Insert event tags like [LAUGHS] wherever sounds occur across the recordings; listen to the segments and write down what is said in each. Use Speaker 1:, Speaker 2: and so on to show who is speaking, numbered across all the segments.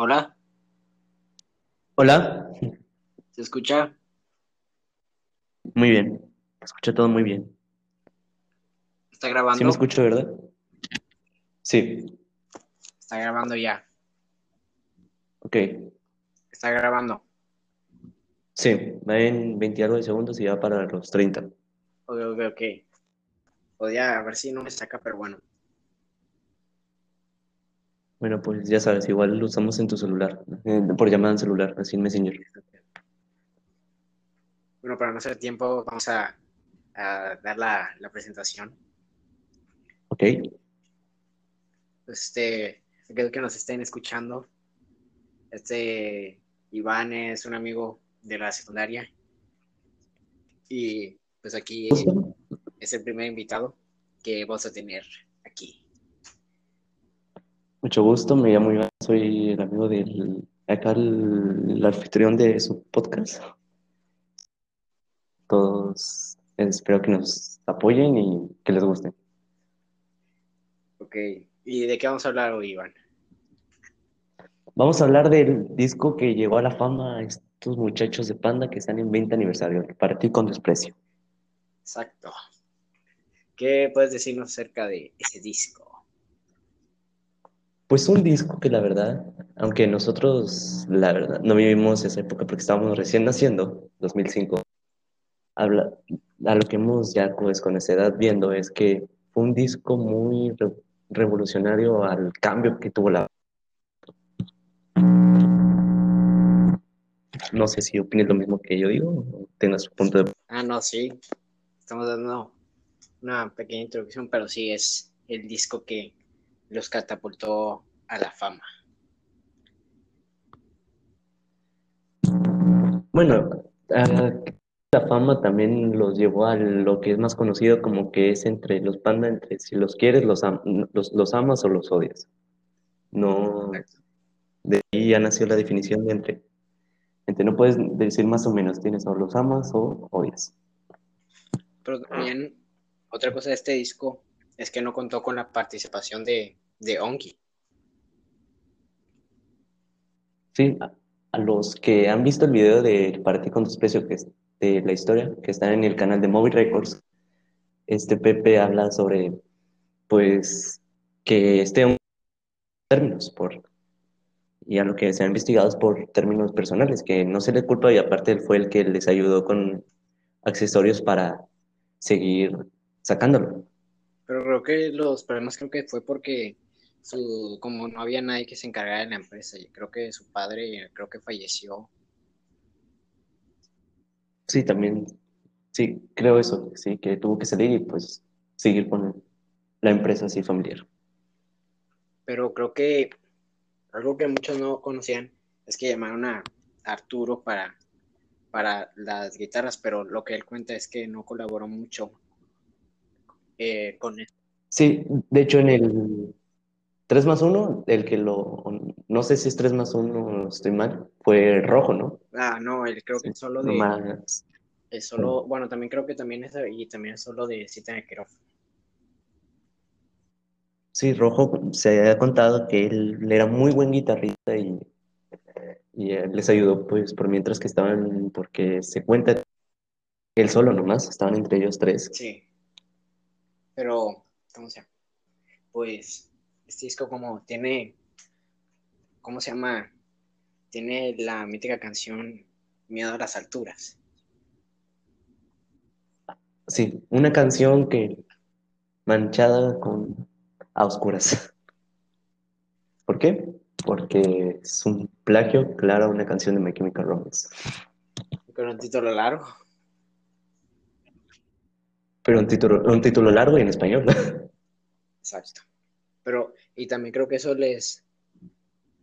Speaker 1: Hola,
Speaker 2: Hola,
Speaker 1: ¿se escucha?
Speaker 2: muy bien, escucho todo muy bien.
Speaker 1: ¿Está
Speaker 2: ¿Sí me
Speaker 1: grabando?
Speaker 2: escucho, verdad? Sí,
Speaker 1: Está grabando ya.
Speaker 2: ok.
Speaker 1: Está grabando.
Speaker 2: Sí, va en 20 algo de segundos y va para los 30.
Speaker 1: Ok, ok, ok. Podría a ver si no me saca, pero bueno.
Speaker 2: Bueno, pues ya sabes, igual lo usamos en tu celular, eh, por llamada en celular, así en Messenger.
Speaker 1: Bueno, para no hacer tiempo, vamos a, a dar la, la presentación.
Speaker 2: Ok,
Speaker 1: Este, creo que nos estén escuchando. Este, Iván es un amigo de la secundaria. Y pues aquí es el primer invitado que vamos a tener aquí.
Speaker 2: Mucho gusto, me llamo Iván, soy el amigo del, acá el, el anfitrión de su podcast. Todos espero que nos apoyen y que les guste.
Speaker 1: Ok. ¿Y de qué vamos a hablar hoy, Iván?
Speaker 2: Vamos a hablar del disco que llegó a la fama a estos muchachos de Panda que están en 20 aniversario, para ti con desprecio.
Speaker 1: Exacto. ¿Qué puedes decirnos acerca de ese disco?
Speaker 2: Pues un disco que la verdad, aunque nosotros la verdad no vivimos esa época porque estábamos recién naciendo, 2005, habla, a lo que hemos ya pues con esa edad viendo es que fue un disco muy re- revolucionario al cambio que tuvo la... No sé si opines lo mismo que yo digo o tengas su punto de...
Speaker 1: Ah, no, sí. Estamos dando una pequeña introducción, pero sí es el disco que los catapultó a la fama.
Speaker 2: Bueno, la fama también los llevó a lo que es más conocido como que es entre los panda, entre si los quieres, los, am- los, los amas o los odias. No, de ahí ya nació la definición de entre, entre no puedes decir más o menos, tienes o los amas o odias.
Speaker 1: Pero también otra cosa de este disco es que no contó con la participación de, de Ongi.
Speaker 2: Sí, a, los que han visto el video de Para ti con desprecio, que es de la historia, que está en el canal de Movie Records, este Pepe habla sobre, pues, que este hombre términos por, y a lo que se han investigado es por términos personales, que no se le culpa y aparte fue el que les ayudó con accesorios para seguir sacándolo.
Speaker 1: Pero creo que los problemas creo que fue porque su, como no había nadie que se encargara de la empresa, y creo que su padre creo que falleció.
Speaker 2: Sí, también, sí, creo eso, sí, que tuvo que salir y pues seguir con la empresa así familiar.
Speaker 1: Pero creo que algo que muchos no conocían es que llamaron a Arturo para, para las guitarras, pero lo que él cuenta es que no colaboró mucho eh, con él.
Speaker 2: Sí, de hecho en el 3 más 1, el que lo, no sé si es 3 más 1, estoy mal, fue rojo, ¿no?
Speaker 1: Ah, no, él creo que
Speaker 2: Sí,
Speaker 1: solo de,
Speaker 2: más.
Speaker 1: es solo, bueno, también creo que también es, y también es solo de Cita de.
Speaker 2: Sí, rojo, se ha contado que él era muy buen guitarrista y, y él les ayudó pues por mientras que estaban, porque se cuenta que él solo nomás, estaban entre ellos tres.
Speaker 1: Sí, pero, ¿cómo se llama? Pues, este disco como tiene, ¿cómo se llama? Tiene la mítica canción Miedo a las alturas.
Speaker 2: Sí, una canción que manchada con a oscuras. ¿Por qué? Porque es un plagio, claro, a una canción de My Chemical Romance.
Speaker 1: Con un título largo.
Speaker 2: Pero un título, un título largo y en español. [LAUGHS]
Speaker 1: Exacto. Pero, y también creo que eso les,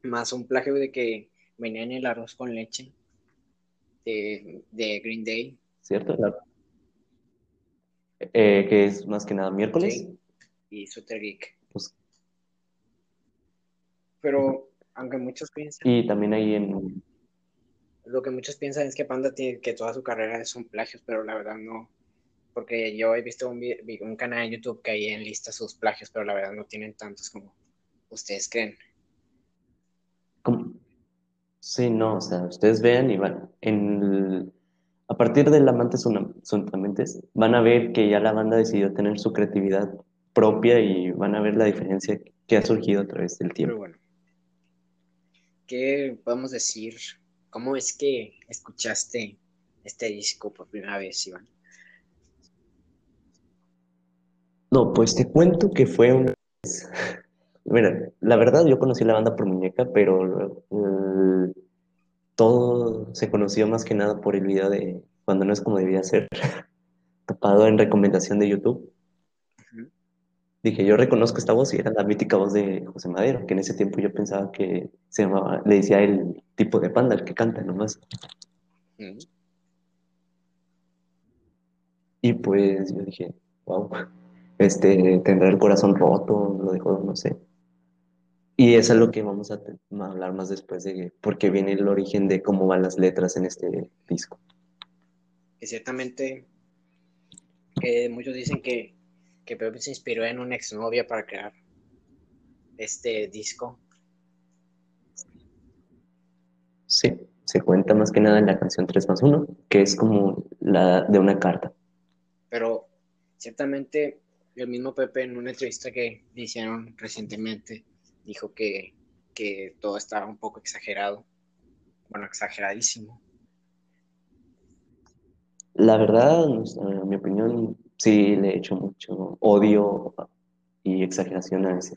Speaker 1: más un plagio de que venía en el arroz con leche de, de Green Day,
Speaker 2: ¿Cierto? La- eh, que es más que nada miércoles.
Speaker 1: sí, y Sutter Geek.
Speaker 2: Pues,
Speaker 1: Pero, aunque muchos piensan,
Speaker 2: y también ahí en...
Speaker 1: lo que muchos piensan es que Panda tiene que toda su carrera son plagios, pero la verdad no. Porque yo he visto un, canal de YouTube que ahí enlista sus plagios, pero la verdad no tienen tantos como ustedes creen.
Speaker 2: ¿cómo? Sí, no, o sea, ustedes vean y van. En el- a partir del Amantes Suntamentes, van a ver que ya la banda decidió tener su creatividad propia y van a ver la diferencia que ha surgido a través del
Speaker 1: Pero
Speaker 2: tiempo.
Speaker 1: bueno, ¿qué podemos decir? ¿Cómo es que escuchaste este disco por primera vez, Iván?
Speaker 2: No, pues te cuento que fue una vez. Mira, la verdad yo conocí la banda por Muñeca, pero eh, todo se conoció más que nada por el video de Cuando no es como debía ser, [LAUGHS] tapado en recomendación de YouTube. Dije, yo reconozco esta voz y era la mítica voz de José Madero, que en ese tiempo yo pensaba que se llamaba, le decía el tipo de panda, el que canta nomás. Y pues yo dije, wow, este, tendrá el corazón roto, lo dejó, no sé. Y eso es lo que vamos a, a hablar más después de porque viene el origen de cómo van las letras en este disco.
Speaker 1: Que ciertamente que muchos dicen que, que Pepe se inspiró en una exnovia para crear este disco.
Speaker 2: Sí, se cuenta más que nada en la canción 3 más 1, que es como la de una carta.
Speaker 1: Pero ciertamente el mismo Pepe en una entrevista que le hicieron recientemente dijo que, que todo estaba un poco exagerado. Bueno, exageradísimo.
Speaker 2: La verdad, en mi opinión, sí le he hecho mucho odio y exageración a ese.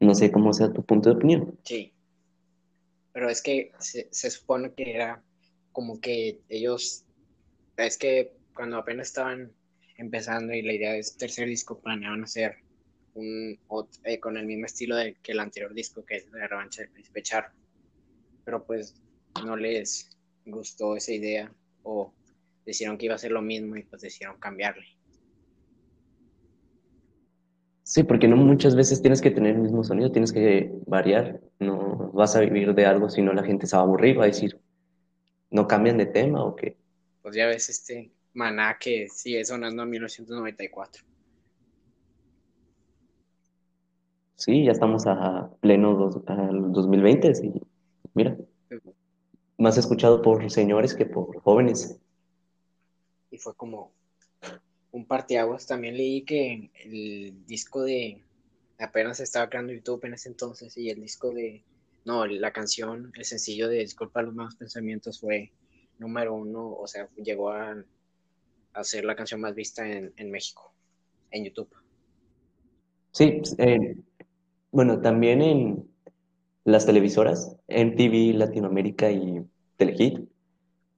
Speaker 2: No sé cómo sea tu punto de opinión.
Speaker 1: Sí. Pero es que se, se supone que era como que ellos, es que cuando apenas estaban empezando y la idea de este tercer disco planeaban hacer un eh, con el mismo estilo de, que el anterior disco, que es La Revancha del Príncipe Charro. Pero pues no les gustó esa idea o decidieron que iba a ser lo mismo y pues decidieron cambiarle.
Speaker 2: Sí, porque no muchas veces tienes que tener el mismo sonido, tienes que variar. No vas a vivir de algo, si no la gente se va a aburrir, va a decir, ¿no cambian de tema o qué?
Speaker 1: Pues ya ves este maná que sigue sonando en 1994.
Speaker 2: Sí, ya estamos a pleno dos, al 2020 y mira, más escuchado por señores que por jóvenes.
Speaker 1: y fue como un parteaguas. También leí que el disco de apenas estaba creando YouTube en ese entonces y el disco de no, la canción, el sencillo de Disculpa los malos pensamientos fue número uno, o sea, llegó a, a la canción más vista en, en México, en YouTube.
Speaker 2: Sí, eh, bueno, también en las televisoras, MTV Latinoamérica y Telehit,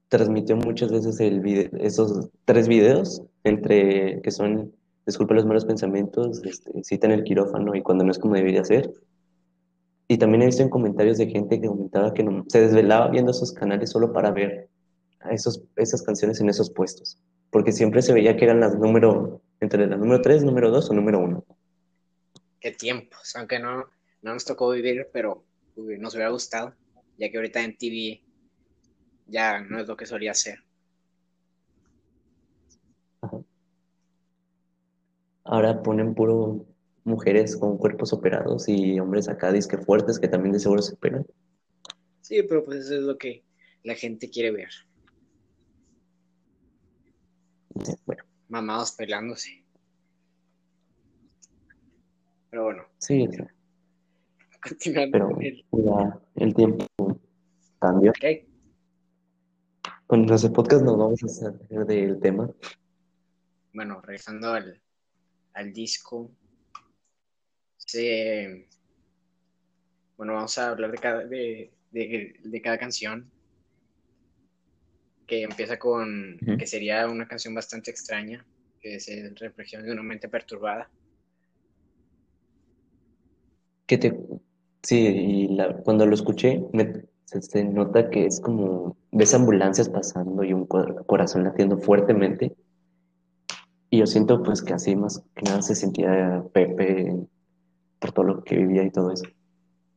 Speaker 2: transmitió muchas veces esos tres videos, entre que son Disculpa los malos pensamientos, este, Cita en el quirófano y Cuando no es como debería ser. Y también he visto en comentarios de gente que comentaba que no- se desvelaba viendo esos canales solo para ver esos, esas canciones en esos puestos, porque siempre se veía que eran las número, entre la número 3, número 2 o número 1.
Speaker 1: Qué tiempos, aunque no, no nos tocó vivir, pero uy, nos hubiera gustado, ya que ahorita en TV ya no es lo que solía ser.
Speaker 2: Ahora ponen puro mujeres con cuerpos operados y hombres acá disque fuertes que también de seguro se operan.
Speaker 1: Sí, pero pues eso es lo que la gente quiere ver.
Speaker 2: Bueno,
Speaker 1: Mamados peleándose. Pero bueno,
Speaker 2: sí, pero
Speaker 1: el...
Speaker 2: el tiempo cambió.
Speaker 1: Ok,
Speaker 2: Con nuestro podcast nos vamos a salir del tema.
Speaker 1: bueno, regresando al, al disco. Se, bueno, vamos a hablar de cada, de, de, de cada canción. Que empieza con, que sería una canción bastante extraña, que es el Reflexión de una mente perturbada.
Speaker 2: Que te, sí, y la- cuando lo escuché, me, se, se nota que es como ves ambulancias pasando y un cor- corazón latiendo fuertemente. Y yo siento pues que así más que nada se sentía Pepe por todo lo que vivía y todo eso.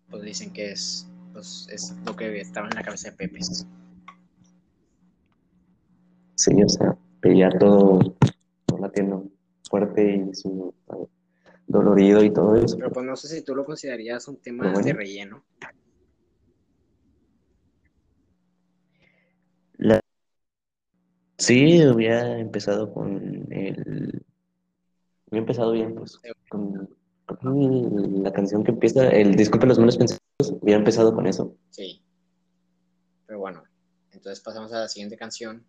Speaker 1: Pues dicen que es, pues, es lo que estaba en la cabeza de Pepe.
Speaker 2: Sí, o sea, veía todo, todo latiendo fuerte y su eh, dolorido y todo eso.
Speaker 1: Pero pues no sé si tú lo considerarías un tema
Speaker 2: bueno.
Speaker 1: de relleno.
Speaker 2: La... Sí, hubiera empezado con el... Hubiera empezado bien, pues, con, con la canción que empieza, el Disculpe los malos pensamientos, hubiera empezado con eso.
Speaker 1: Sí. Pero bueno, entonces pasamos a la siguiente canción.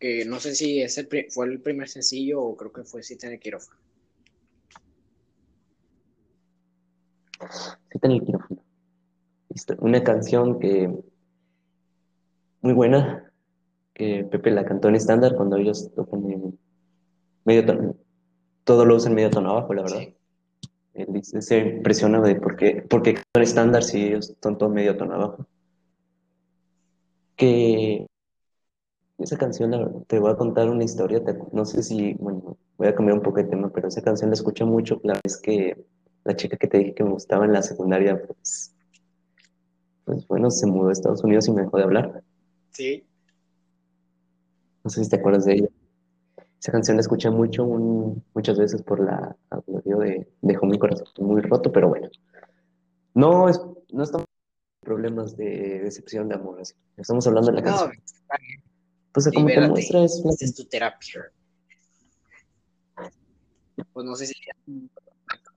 Speaker 1: Que no sé si es el fue el primer sencillo o creo que fue Cita en el quirófano.
Speaker 2: Cita en el quirófano. Una canción que muy buena, que Pepe la cantó en estándar cuando ellos tocan en medio tono. Todo lo usan medio tono abajo, la verdad. Sí. Él dice, se impresiona de por qué, por qué en estándar si ellos están todo medio tono abajo. Que esa canción, te voy a contar una historia, no sé si, bueno, voy a cambiar un poco de tema, pero esa canción la escucho mucho, la vez que la chica que te dije que me gustaba en la secundaria, pues, pues bueno, se mudó a Estados Unidos y me dejó de hablar.
Speaker 1: Sí.
Speaker 2: No sé si te acuerdas de ella. Esa canción la escuché mucho, muchas veces por la audio de Dejó mi corazón muy roto, pero bueno. No, es, no estamos problemas de decepción de amor, así. Estamos hablando de la canción. No, pues como te muestra es...
Speaker 1: es tu terapia. Pues no sé si...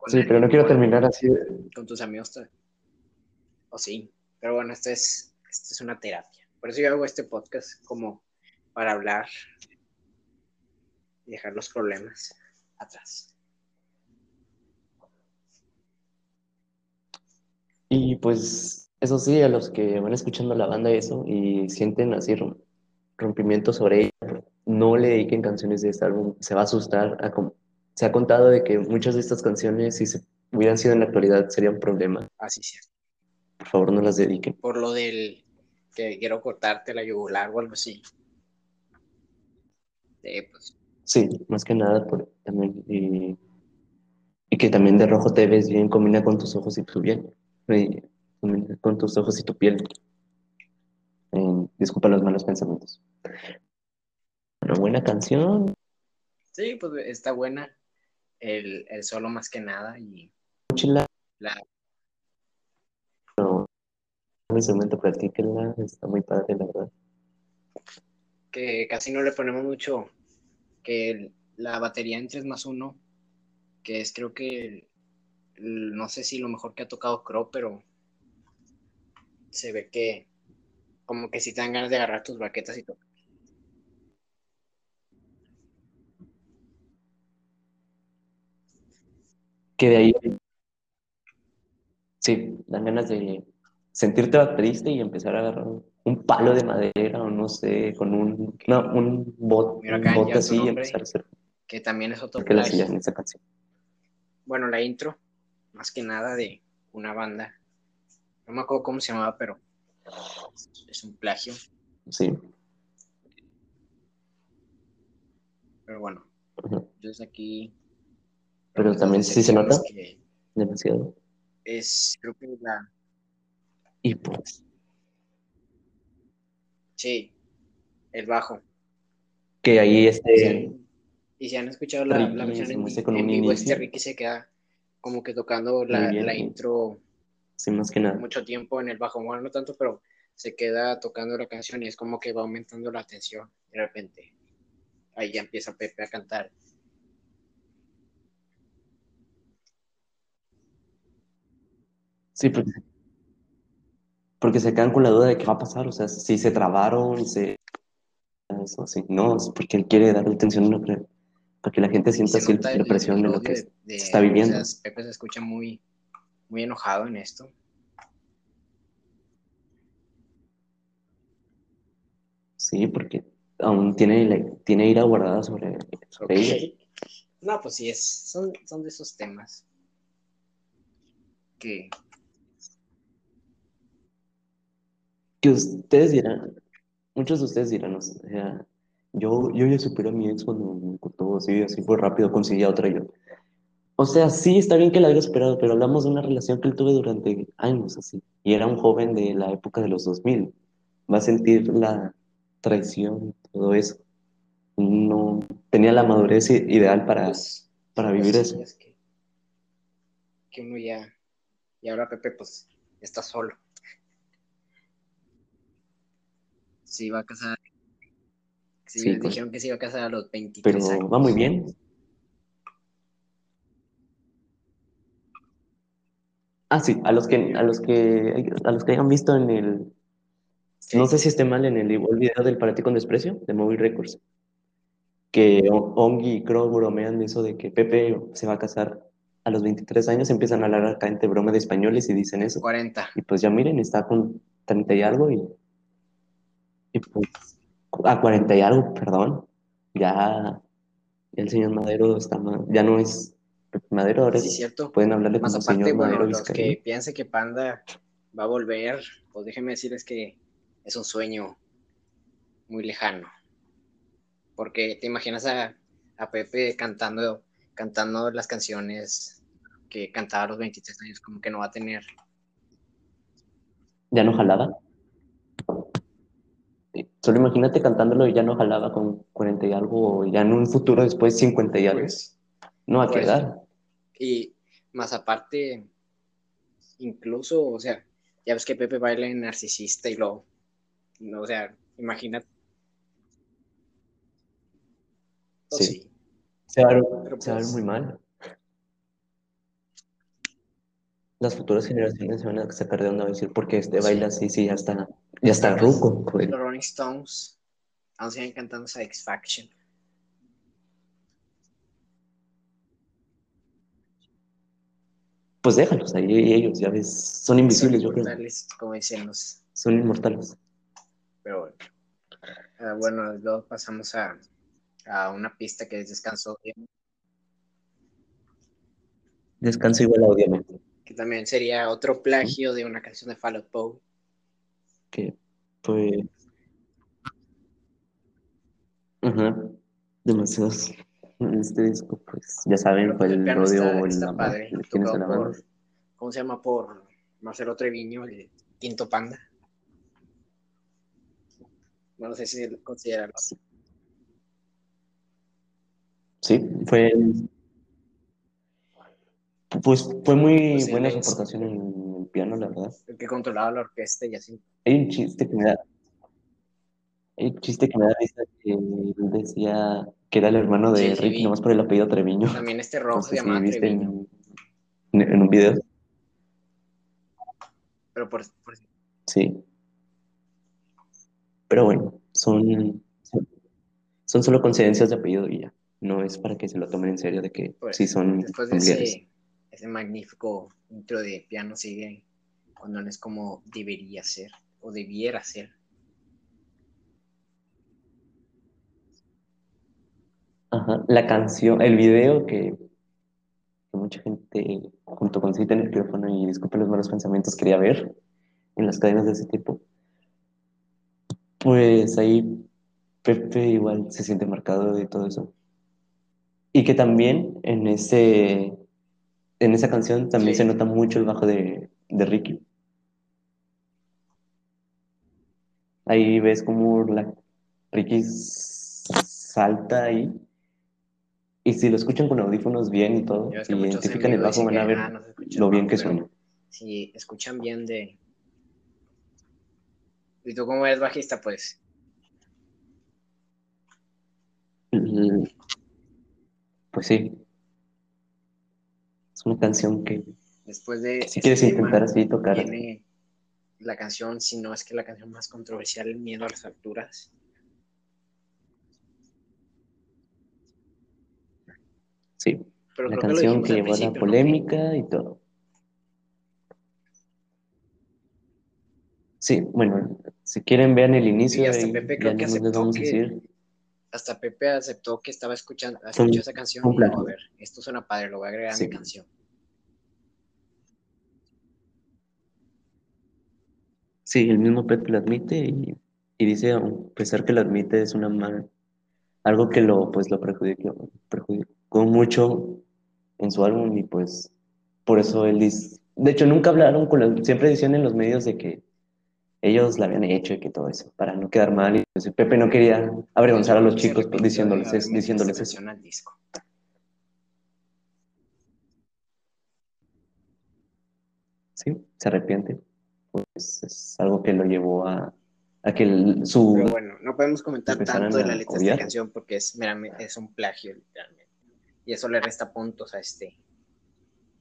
Speaker 2: Sí, pero no quiero terminar así.
Speaker 1: Con tus amigos. O sí. Pero bueno, esto es, esto es una terapia. Por eso yo hago este podcast como para hablar y dejar los problemas atrás.
Speaker 2: Y pues eso sí, a los que van escuchando la banda eso y sienten así rompimiento sobre ella, no le dediquen canciones de este álbum, se va a asustar. se ha contado de que muchas de estas canciones, si se hubieran sido en la actualidad, serían problemas.
Speaker 1: Así es.
Speaker 2: Por favor, no las dediquen.
Speaker 1: Por lo del que quiero cortarte la yugular o algo así. Sí, pues.
Speaker 2: Sí, más que nada por, también y, que también de rojo te ves bien, combina con tus ojos y tu piel. con tus ojos y tu piel. Disculpa los malos pensamientos. Una buena canción.
Speaker 1: Sí, pues está buena. El, el solo más que nada y la,
Speaker 2: mi segmento, practíquenla, está muy padre, la verdad.
Speaker 1: Que casi no le ponemos mucho, que la batería en 3 más 1, que es creo que, no sé si lo mejor que ha tocado Crow, pero se ve que como que si te dan ganas de agarrar tus baquetas y todo.
Speaker 2: Que de ahí, sí, dan ganas de sentirte triste y empezar a agarrar un palo de madera o no sé, con un, no, un, bot, un bote así y empezar a hacer.
Speaker 1: Que también es otro
Speaker 2: que la en esa canción.
Speaker 1: Bueno, la intro, más que nada de una banda. No me acuerdo cómo se llamaba, pero es un plagio.
Speaker 2: Sí.
Speaker 1: Pero bueno, entonces aquí.
Speaker 2: Pero también sí se nota. Demasiado.
Speaker 1: Es, creo que la
Speaker 2: y pues.
Speaker 1: Sí, el bajo.
Speaker 2: Que ahí este.
Speaker 1: Y si han escuchado la, la versión en, en vivo, este Ricky se queda como que tocando la, la intro.
Speaker 2: Sí, más que nada.
Speaker 1: Mucho tiempo en el bajo, bueno, no tanto, pero se queda tocando la canción y es como que va aumentando la tensión de repente. Ahí ya empieza Pepe a cantar.
Speaker 2: Sí, porque porque se quedan con la duda de qué va a pasar, o sea, si se trabaron, se... Eso, sí, no, es porque él quiere darle atención para que la gente sienta así la presión de lo que se está viviendo. O
Speaker 1: sea, Pepe se escucha muy, muy enojado en esto.
Speaker 2: Sí, porque aún tiene, tiene ira guardada sobre, sobre ella.
Speaker 1: No, pues sí, es, son, son de esos temas que
Speaker 2: que ustedes dirán, muchos de ustedes dirán, o sea, yo, yo ya superé a mi ex cuando me cortó así, así fue rápido, conseguí a otra yo. O sea, sí, está bien que la haya superado, pero hablamos de una relación que él tuve durante años, así. Y era un joven de la época de los 2000. Va a sentir la traición, todo eso. No tenía la madurez ideal para, pues, para pues vivir eso.
Speaker 1: que, que uno ya, y ahora Pepe, pues, está solo. se iba a casar. Sí,
Speaker 2: Sí,
Speaker 1: dijeron que se iba a casar a los 23
Speaker 2: pero
Speaker 1: años.
Speaker 2: va muy bien. Ah, sí, a los que, a los que, a los que hayan visto en el,
Speaker 1: Sí.
Speaker 2: no sé si esté mal en el igual video del Para ti con desprecio, de Movie Records, que Ongi y Crow bromean eso de que Pepe se va a casar a los 23 años, empiezan a hablar acá entre broma de españoles y dicen eso.
Speaker 1: 40.
Speaker 2: Y pues ya miren, está con 30 y algo y, y pues a 40 y algo, perdón. Ya, ya el señor Madero está más, ya no es Ahora
Speaker 1: Sí, cierto.
Speaker 2: pueden hablarle
Speaker 1: Más
Speaker 2: como
Speaker 1: aparte,
Speaker 2: señor
Speaker 1: bueno,
Speaker 2: Madero
Speaker 1: los que piensen que Panda va a volver, pues déjenme decirles que es un sueño muy lejano. Porque te imaginas a, a Pepe cantando, cantando las canciones que cantaba a los 23 años, como que no va a tener.
Speaker 2: ¿Ya no jalaba? Solo imagínate cantándolo y ya no jalaba con 40 y algo, o ya en un futuro después 50 y algo.
Speaker 1: Pues,
Speaker 2: No va a
Speaker 1: pues,
Speaker 2: quedar.
Speaker 1: Y más aparte, incluso, o sea, ya ves que Pepe baila en narcisista y lo, no, o sea, imagínate. Pues
Speaker 2: Sí.
Speaker 1: sí.
Speaker 2: Se va a ver,
Speaker 1: Pero
Speaker 2: se va a ver
Speaker 1: pues-
Speaker 2: muy mal. Las futuras generaciones se van a sacar de onda a decir, porque este
Speaker 1: Sí.
Speaker 2: baila así, sí, ya está, ya está ruco.
Speaker 1: Los Rolling Stones aún siguen cantando Satisfaction.
Speaker 2: Pues déjalos ahí ellos, ya ves, son invisibles,
Speaker 1: Son
Speaker 2: yo creo.
Speaker 1: inmortales, como dicen los.
Speaker 2: Son inmortales.
Speaker 1: Pero bueno. Ah, bueno, luego pasamos a, a una pista que es Descanso,
Speaker 2: Descanso igual a obviamente.
Speaker 1: que también sería otro plagio de una canción de Fall Out Boy.
Speaker 2: Que, pues. Ajá, demasiados. Este disco, pues ya saben, fue
Speaker 1: el
Speaker 2: el
Speaker 1: piano
Speaker 2: odio
Speaker 1: está,
Speaker 2: o el
Speaker 1: está
Speaker 2: amor.
Speaker 1: padre,
Speaker 2: de quién es
Speaker 1: tocado
Speaker 2: la banda.
Speaker 1: por, ¿cómo se llama? Por Marcelo Treviño, el quinto panda. No, no sé si considerarlo.
Speaker 2: Sí, fue. Pues fue muy
Speaker 1: Pues,
Speaker 2: buena su aportación en el piano, la verdad.
Speaker 1: El que controlaba la orquesta y así.
Speaker 2: Hay un chiste que me da. Hay un chiste que me da risa que él decía que era el hermano de
Speaker 1: Sí, sí,
Speaker 2: Ricky,
Speaker 1: vi.
Speaker 2: nomás por el apellido Treviño.
Speaker 1: También este
Speaker 2: No
Speaker 1: rojo
Speaker 2: sé
Speaker 1: se
Speaker 2: si viste en, en un video.
Speaker 1: Pero por, por-
Speaker 2: Sí. Pero bueno, son, son, solo coincidencias de apellido y ya. No es para que se lo tomen en serio de que
Speaker 1: Pues,
Speaker 2: sí son
Speaker 1: después de ese, ese magnífico intro de piano sigue cuando no es como debería ser o debiera ser.
Speaker 2: Ajá. La canción, el video que, que mucha gente junto con Cita en el micrófono y disculpe los malos pensamientos quería ver en las cadenas de ese tipo. Pues ahí Pepe igual se siente marcado de todo eso. Y que también en ese en esa canción también
Speaker 1: Sí.
Speaker 2: se nota mucho el bajo de, de Ricky. Ahí ves como la Ricky salta ahí. Y si lo escuchan con audífonos bien y todo, y identifican el bajo, van a ver
Speaker 1: "Ah,
Speaker 2: lo bien
Speaker 1: bajo",
Speaker 2: que suena.
Speaker 1: Si escuchan bien de... ¿Y tú cómo eres bajista? Pues
Speaker 2: Mm, Pues sí. Es una canción que
Speaker 1: después de
Speaker 2: si quieres
Speaker 1: tema,
Speaker 2: intentar así tocar,
Speaker 1: viene la canción, si no es que la canción más controversial, El miedo a las alturas.
Speaker 2: Sí.
Speaker 1: Pero
Speaker 2: La
Speaker 1: que
Speaker 2: canción que
Speaker 1: al
Speaker 2: llevó a la polémica y todo. Sí, bueno, si quieren vean el inicio
Speaker 1: Y hasta
Speaker 2: ahí,
Speaker 1: Pepe creo que aceptó
Speaker 2: vamos a
Speaker 1: que-
Speaker 2: decir.
Speaker 1: Hasta Pepe aceptó que estaba escuchando, escuchó esa canción y dijo, a ver, esto suena padre, lo voy a agregar a mi canción.
Speaker 2: Sí, el mismo Pepe lo admite y, y dice, a pesar que lo admite, es una mal, algo que lo, pues, lo perjudicó, perjudicó mucho en su álbum y pues por eso él dice, de hecho nunca hablaron con los, siempre decían en los medios de que ellos la habían hecho y que todo eso, para no quedar mal y pues Pepe no quería avergonzar a los chicos pues, diciéndoles, es- diciéndoles eso.
Speaker 1: al disco.
Speaker 2: Sí, se arrepiente. Pues es algo que lo llevó a, a que el- su
Speaker 1: Pero bueno, no podemos comentar tanto de la letra de esta canción porque es meramente es un plagio, literalmente. Y eso le resta puntos a este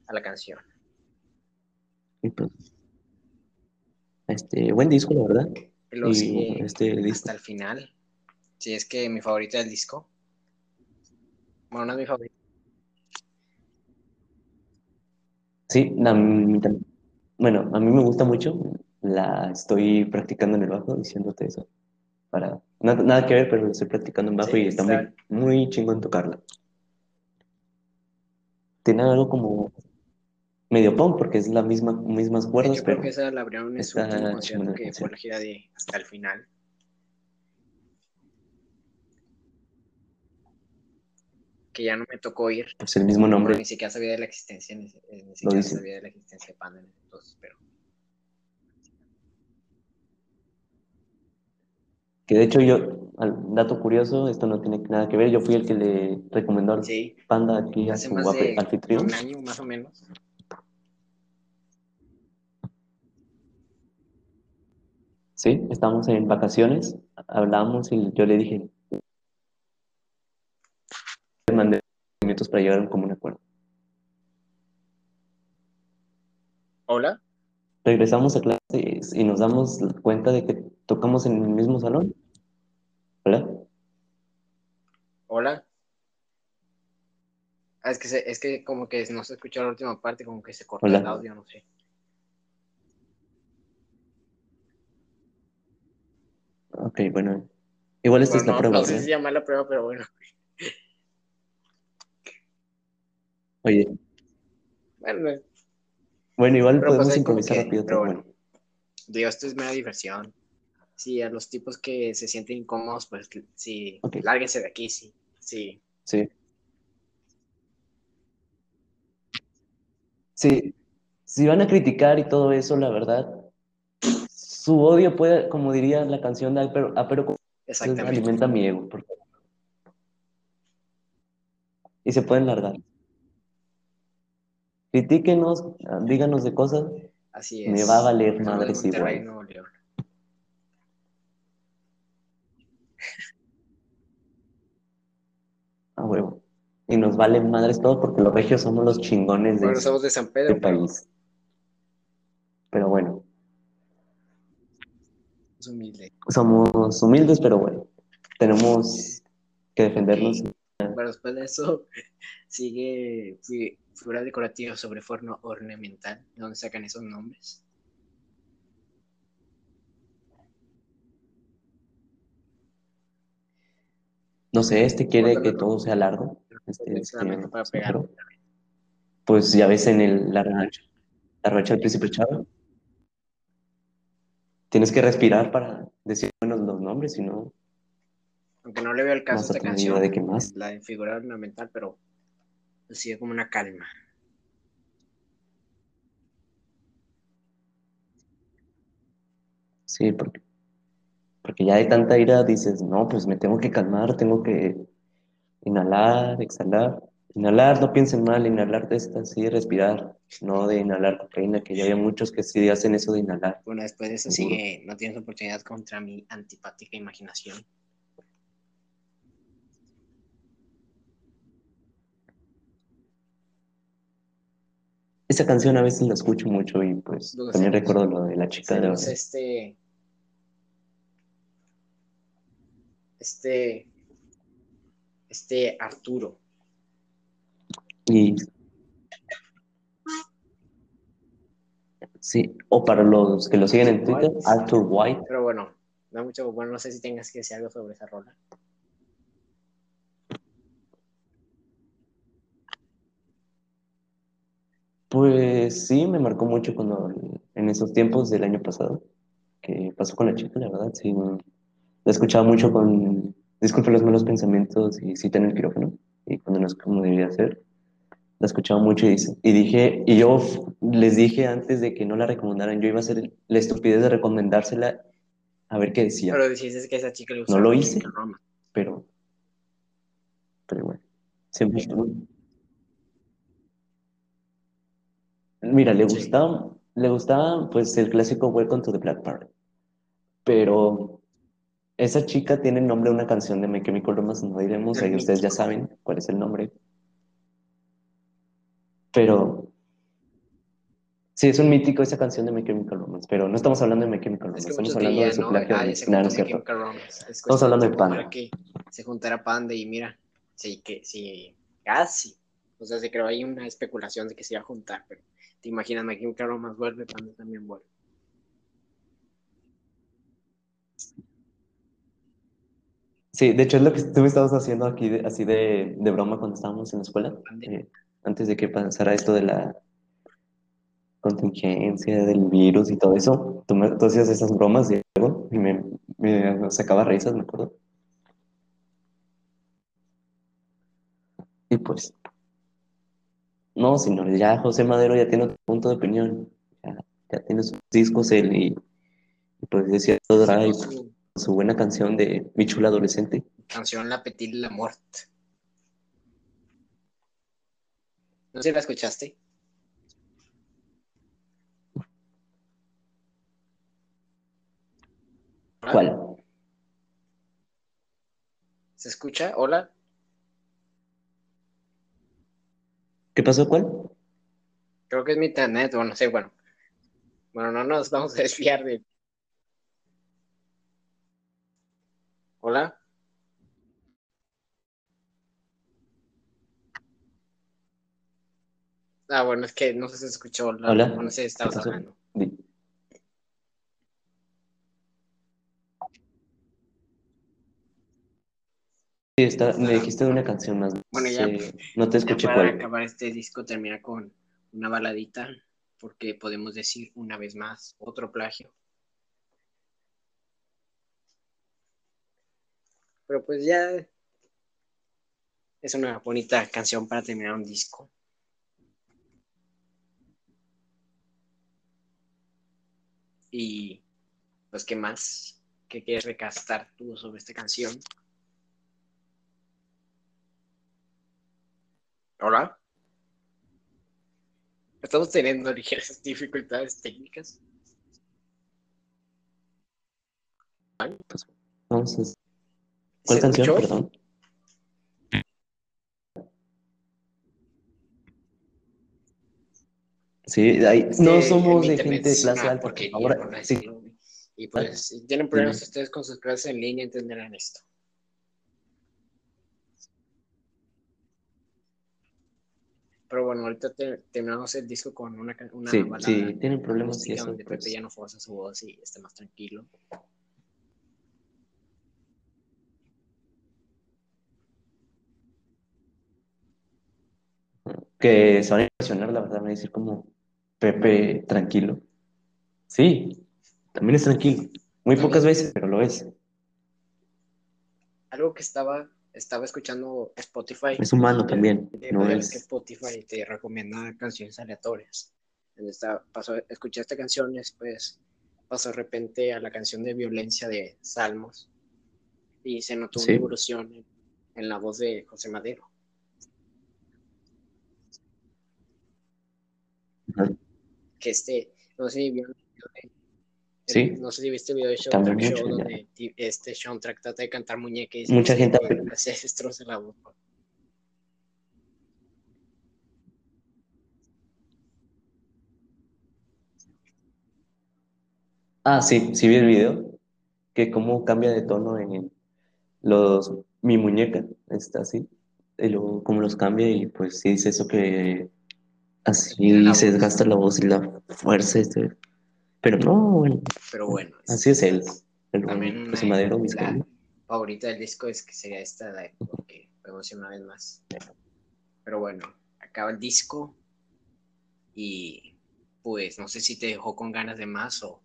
Speaker 1: a la canción.
Speaker 2: y pues, este buen disco, la verdad.
Speaker 1: Luego
Speaker 2: Y este disco.
Speaker 1: hasta el final. Si es que mi favorita del disco. Bueno, no es mi favorita.
Speaker 2: Sí, a mí bueno, a mí me gusta mucho. La estoy practicando en el bajo, diciéndote eso. Para, nada, nada que ver, pero lo estoy practicando en bajo
Speaker 1: Sí,
Speaker 2: y está
Speaker 1: está-
Speaker 2: muy, muy chingón tocarla. Tiene algo como medio punk, porque es la misma, mismas cuerdas,
Speaker 1: hecho, creo
Speaker 2: pero
Speaker 1: que esa la abrieron en su último concierto que fue la gira de hasta el final. Que ya no me tocó ir.
Speaker 2: pues el mismo nombre.
Speaker 1: ni siquiera sabía de la existencia, ni, ni siquiera sabía de la existencia de Panda en ese entonces, pero
Speaker 2: Que de hecho yo, al dato curioso, esto no tiene nada que ver, yo fui el que le recomendó al
Speaker 1: sí,
Speaker 2: Panda aquí a su
Speaker 1: más
Speaker 2: ape-
Speaker 1: de
Speaker 2: anfitrión.
Speaker 1: un año más o menos.
Speaker 2: Sí, estábamos en vacaciones, hablamos y yo le dije, le mandé minutos para llegar a un común acuerdo.
Speaker 1: Hola,
Speaker 2: Regresamos a clases y nos damos cuenta de que tocamos en el mismo salón. ¿Verdad?
Speaker 1: hola. Ah, es que se- es que como que no se escuchó la última parte, como que se cortó
Speaker 2: Hola.
Speaker 1: el audio, no sé.
Speaker 2: Ok, bueno. Igual esta es
Speaker 1: Bueno,
Speaker 2: la
Speaker 1: no,
Speaker 2: prueba,
Speaker 1: no sé
Speaker 2: ¿verdad?
Speaker 1: si llama la prueba, pero bueno.
Speaker 2: Oye,
Speaker 1: Bueno,
Speaker 2: bueno, igual
Speaker 1: pues
Speaker 2: podemos improvisar
Speaker 1: que,
Speaker 2: rápido,
Speaker 1: pero
Speaker 2: pero
Speaker 1: bueno. Digo, esto es mera diversión. Sí, a los tipos que se sienten incómodos, pues sí,
Speaker 2: Ok.
Speaker 1: lárguense de aquí, sí. Sí,
Speaker 2: Sí. Sí, si van a criticar y todo eso, la verdad, su odio puede, como diría la canción de Apero, Apero alimenta mi ego. porque- Y se pueden largar. Critíquenos, ah, díganos de cosas,
Speaker 1: Así es.
Speaker 2: me va a valer
Speaker 1: Somos de
Speaker 2: madres
Speaker 1: Monterrey,
Speaker 2: igual.
Speaker 1: Nuevo León.
Speaker 2: A huevo. Y nos vale madres todo porque los regios somos los chingones de
Speaker 1: Bueno, somos de San Pedro,
Speaker 2: este país. Pero bueno,
Speaker 1: humilde.
Speaker 2: somos humildes, pero bueno, tenemos que defendernos.
Speaker 1: Bueno, después de eso [LAUGHS] sigue fi- figura decorativa sobre forno ornamental. ¿De dónde sacan esos nombres?
Speaker 2: No sé, este quiere que todo sea largo. Este,
Speaker 1: pegar.
Speaker 2: Sonero. Pues ya ves en el, la revancha, la revancha del príncipe Chava. Tienes que respirar para decir buenos los nombres, si no,
Speaker 1: Aunque no le veo el caso a esta canción,
Speaker 2: de que más.
Speaker 1: la de figura ornamental, pero pues sigue como una calma.
Speaker 2: sí, porque, porque ya de tanta ira dices, no, pues me tengo que calmar, tengo que inhalar, exhalar. Inhalar, no piensen mal, inhalar de esta, sí, respirar, no de inhalar cocaína, que ya había muchos que sí hacen eso de inhalar.
Speaker 1: Bueno, después de eso
Speaker 2: Seguro.
Speaker 1: sigue No tienes oportunidad contra mi antipática imaginación.
Speaker 2: Esa canción a veces la escucho mucho y pues también
Speaker 1: hacemos.
Speaker 2: recuerdo lo de la chica de
Speaker 1: Tenemos este. Este. Este Arturo.
Speaker 2: Y sí, o para los que lo siguen en Twitter. Arthur White.
Speaker 1: Pero bueno, da mucho. Bueno, no sé si tengas que decir algo sobre esa rola.
Speaker 2: Pues sí, me marcó mucho cuando en esos tiempos del año pasado, que pasó con la chica, la verdad, sí. La escuchaba mucho con, disculpe los malos pensamientos y cita en el quirófano, y cuando no es como debía ser. La escuchaba mucho y, dice- y dije, y yo les dije antes de que no la recomendaran, yo iba a hacer la estupidez de recomendársela a ver qué decía,
Speaker 1: Pero dijiste que esa chica le
Speaker 2: No lo hice.
Speaker 1: Roma.
Speaker 2: pero, pero bueno, siempre estuvo. Mira, le
Speaker 1: Sí.
Speaker 2: gustaba, le gustaba pues el clásico Welcome to the Black Party, pero Esa chica tiene el nombre de una canción de My Chemical Romance, no diremos, ahí ustedes ya saben cuál es el nombre. Pero sí, es un mítico esa canción de My Chemical Romance, pero no estamos hablando de My Chemical
Speaker 1: Es
Speaker 2: Romance,
Speaker 1: que
Speaker 2: estamos hablando de
Speaker 1: creían,
Speaker 2: su
Speaker 1: ¿no?
Speaker 2: plagio
Speaker 1: Ah,
Speaker 2: de Nah, no es cierto.
Speaker 1: Es
Speaker 2: Estamos hablando de Panda.
Speaker 1: que se juntara Panda y mira, sí, que sí, casi. O sea, se creó ahí una especulación de que se iba a juntar, pero te imaginas, My Chemical Romance vuelve, Panda también vuelve.
Speaker 2: Sí, de hecho es lo que tú estabas haciendo aquí, así de, de broma cuando estábamos en la escuela, eh, antes de que pasara esto de la contingencia, del virus y todo eso. Tú, me, tú hacías esas bromas y luego y me, me sacaba risas, me acuerdo. Y pues, no, señor, ya José Madero ya tiene otro punto de opinión. Ya, ya tiene sus discos él y, y pues decía todo Drive,
Speaker 1: su
Speaker 2: buena canción de Mi chula adolescente.
Speaker 1: canción La Petite la Muerte. No sé si la escuchaste. Hola,
Speaker 2: ¿Cuál?
Speaker 1: ¿Se escucha? Hola.
Speaker 2: ¿Qué pasó? ¿Cuál?
Speaker 1: Creo que es mi internet, o no sé, bueno. Bueno, no nos vamos a desviar de. Hola. Ah, bueno, es que no sé si se escuchó, la-
Speaker 2: Hola.
Speaker 1: no sé si
Speaker 2: ¿Qué
Speaker 1: estabas hablando.
Speaker 2: Sí, está, me dijiste de una canción más.
Speaker 1: Bueno,
Speaker 2: no
Speaker 1: ya-
Speaker 2: no te
Speaker 1: Ya
Speaker 2: escuché
Speaker 1: para
Speaker 2: cuál.
Speaker 1: acabar este disco termina con una baladita, porque podemos decir una vez más otro plagio. Pero pues ya es una bonita canción para terminar un disco. Y pues, ¿qué más? ¿Qué quieres recastar tú sobre esta canción? Hola. Estamos teniendo ligeras dificultades técnicas.
Speaker 2: Entonces, ¿cuál
Speaker 1: ¿Se
Speaker 2: canción?
Speaker 1: escuchó?
Speaker 2: Perdón. Sí, ahí, no somos de gente de clase alta, por
Speaker 1: porquería,
Speaker 2: favor.
Speaker 1: por
Speaker 2: Sí.
Speaker 1: Y pues, si tienen problemas ustedes con sus clases en línea, entenderán esto. Pero bueno, ahorita te- terminamos el disco con una,
Speaker 2: sí,
Speaker 1: balada
Speaker 2: sí, tienen problemas y eso,
Speaker 1: donde Pepe
Speaker 2: pues,
Speaker 1: ya no forza su voz y está más tranquilo.
Speaker 2: Que se van a impresionar, la verdad, van a decir como Pepe tranquilo. Sí, también es tranquilo. Muy
Speaker 1: También.
Speaker 2: pocas veces, pero lo es.
Speaker 1: Algo que estaba, estaba escuchando Spotify.
Speaker 2: Es humano también,
Speaker 1: Eh,
Speaker 2: no
Speaker 1: pues ya ves que
Speaker 2: es...
Speaker 1: Spotify te recomienda canciones aleatorias. Estaba- pasó, escuché esta canción y después pasó de repente a la canción de violencia de Salmos y se notó
Speaker 2: Sí.
Speaker 1: una evolución en, en la voz de José Madero. Que este, no sé si vieron
Speaker 2: Sí.
Speaker 1: no sé si viste el video de Track
Speaker 2: mucho,
Speaker 1: Show donde este Sean Track trata de cantar muñeca y
Speaker 2: Mucha gente-
Speaker 1: se- destroza la voz.
Speaker 2: Ah, sí, sí vi el video, que cómo cambia de tono en los... Mi muñeca está así, y luego cómo los cambia y pues sí dice eso que así se desgasta la voz y la fuerza, este... pero no, bueno,
Speaker 1: Pero bueno,
Speaker 2: así es él, el
Speaker 1: También
Speaker 2: Madero,
Speaker 1: la favorita del disco es que sería esta de porque ir una vez más. Pero bueno, acaba el disco y pues no sé si te dejó con ganas de más o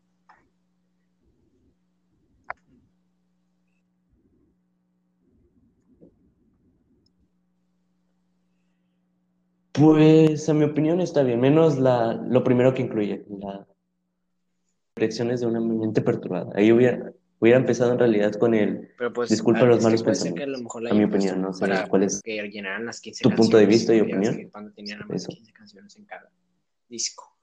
Speaker 2: Pues, a mi opinión está bien, menos la, lo primero que incluye, las lecciones de una mente perturbada. Ahí hubiera, hubiera empezado en realidad con el
Speaker 1: pero pues
Speaker 2: Disculpa los malos
Speaker 1: puede ser que a lo
Speaker 2: pensamientos.
Speaker 1: mejor la
Speaker 2: A mi opinión, no sé cuál es
Speaker 1: que llenaran las 15
Speaker 2: tu punto de vista y opinión
Speaker 1: que Panda tenía nada
Speaker 2: sobre
Speaker 1: más
Speaker 2: eso.
Speaker 1: 15 canciones en cada disco.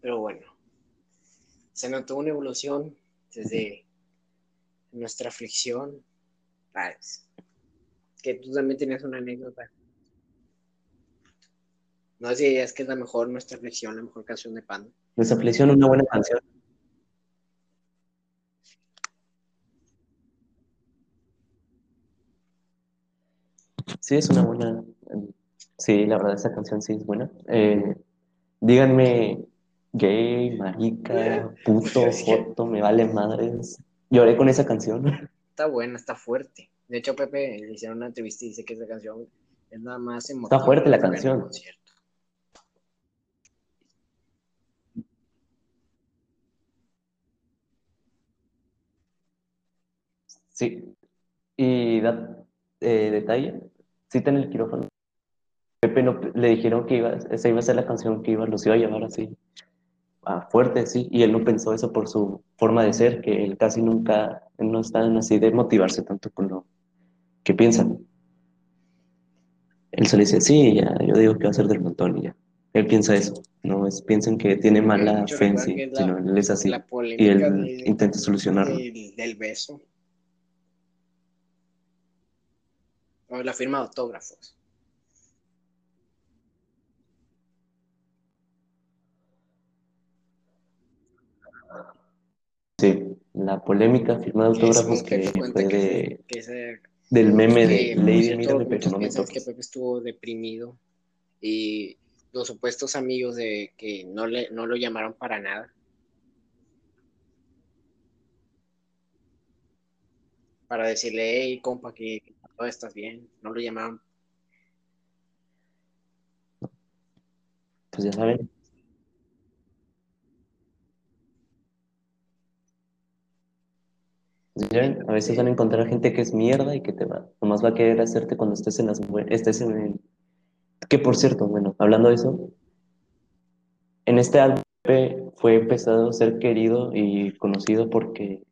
Speaker 1: Pero bueno, se notó una evolución desde nuestra aflicción. ¿sabes? Que tú también tenías una anécdota. No sé si es que es la mejor nuestra aflicción, la mejor canción de Panda.
Speaker 2: Nuestra aflicción, una buena canción. Sí, es una buena. Sí, la verdad, esa canción sí es buena. Eh, díganme, gay, marica, [LAUGHS] puto, foto, me vale madres. Lloré con esa canción.
Speaker 1: Está buena, está fuerte. De hecho, Pepe le hicieron una entrevista y dice que esa canción es nada más
Speaker 2: emotiva. Está fuerte la canción. Sí. Y da eh, detalle, cita en el quirófano. Pepe no, le dijeron que iba, esa iba a ser la canción que iba, los iba a llevar así, a fuerte, sí, y él no pensó eso por su forma de ser, que él casi nunca, no está así de motivarse tanto con lo que piensan. Él solo dice, sí, ya, yo digo que va a ser del montón y ya. Él piensa eso, no es, piensan que tiene mala fe en sí, sino él es así. Y él intenta solucionarlo.
Speaker 1: del beso. O la firma de autógrafos.
Speaker 2: Sí, la polémica firma de autógrafos que, fue de, del meme de Lady Mira
Speaker 1: pero no me que Pepe estuvo deprimido y los supuestos amigos de que no, le, no lo llamaron para nada. Para decirle, hey, compa, que todo estás bien. No lo llamaron.
Speaker 2: Pues ya saben. A veces van a encontrar gente que es mierda y que te va, nomás va a querer hacerte cuando estés en las estés en el... Que por cierto, bueno, hablando de eso, en este álbum fue empezado a ser querido y conocido porque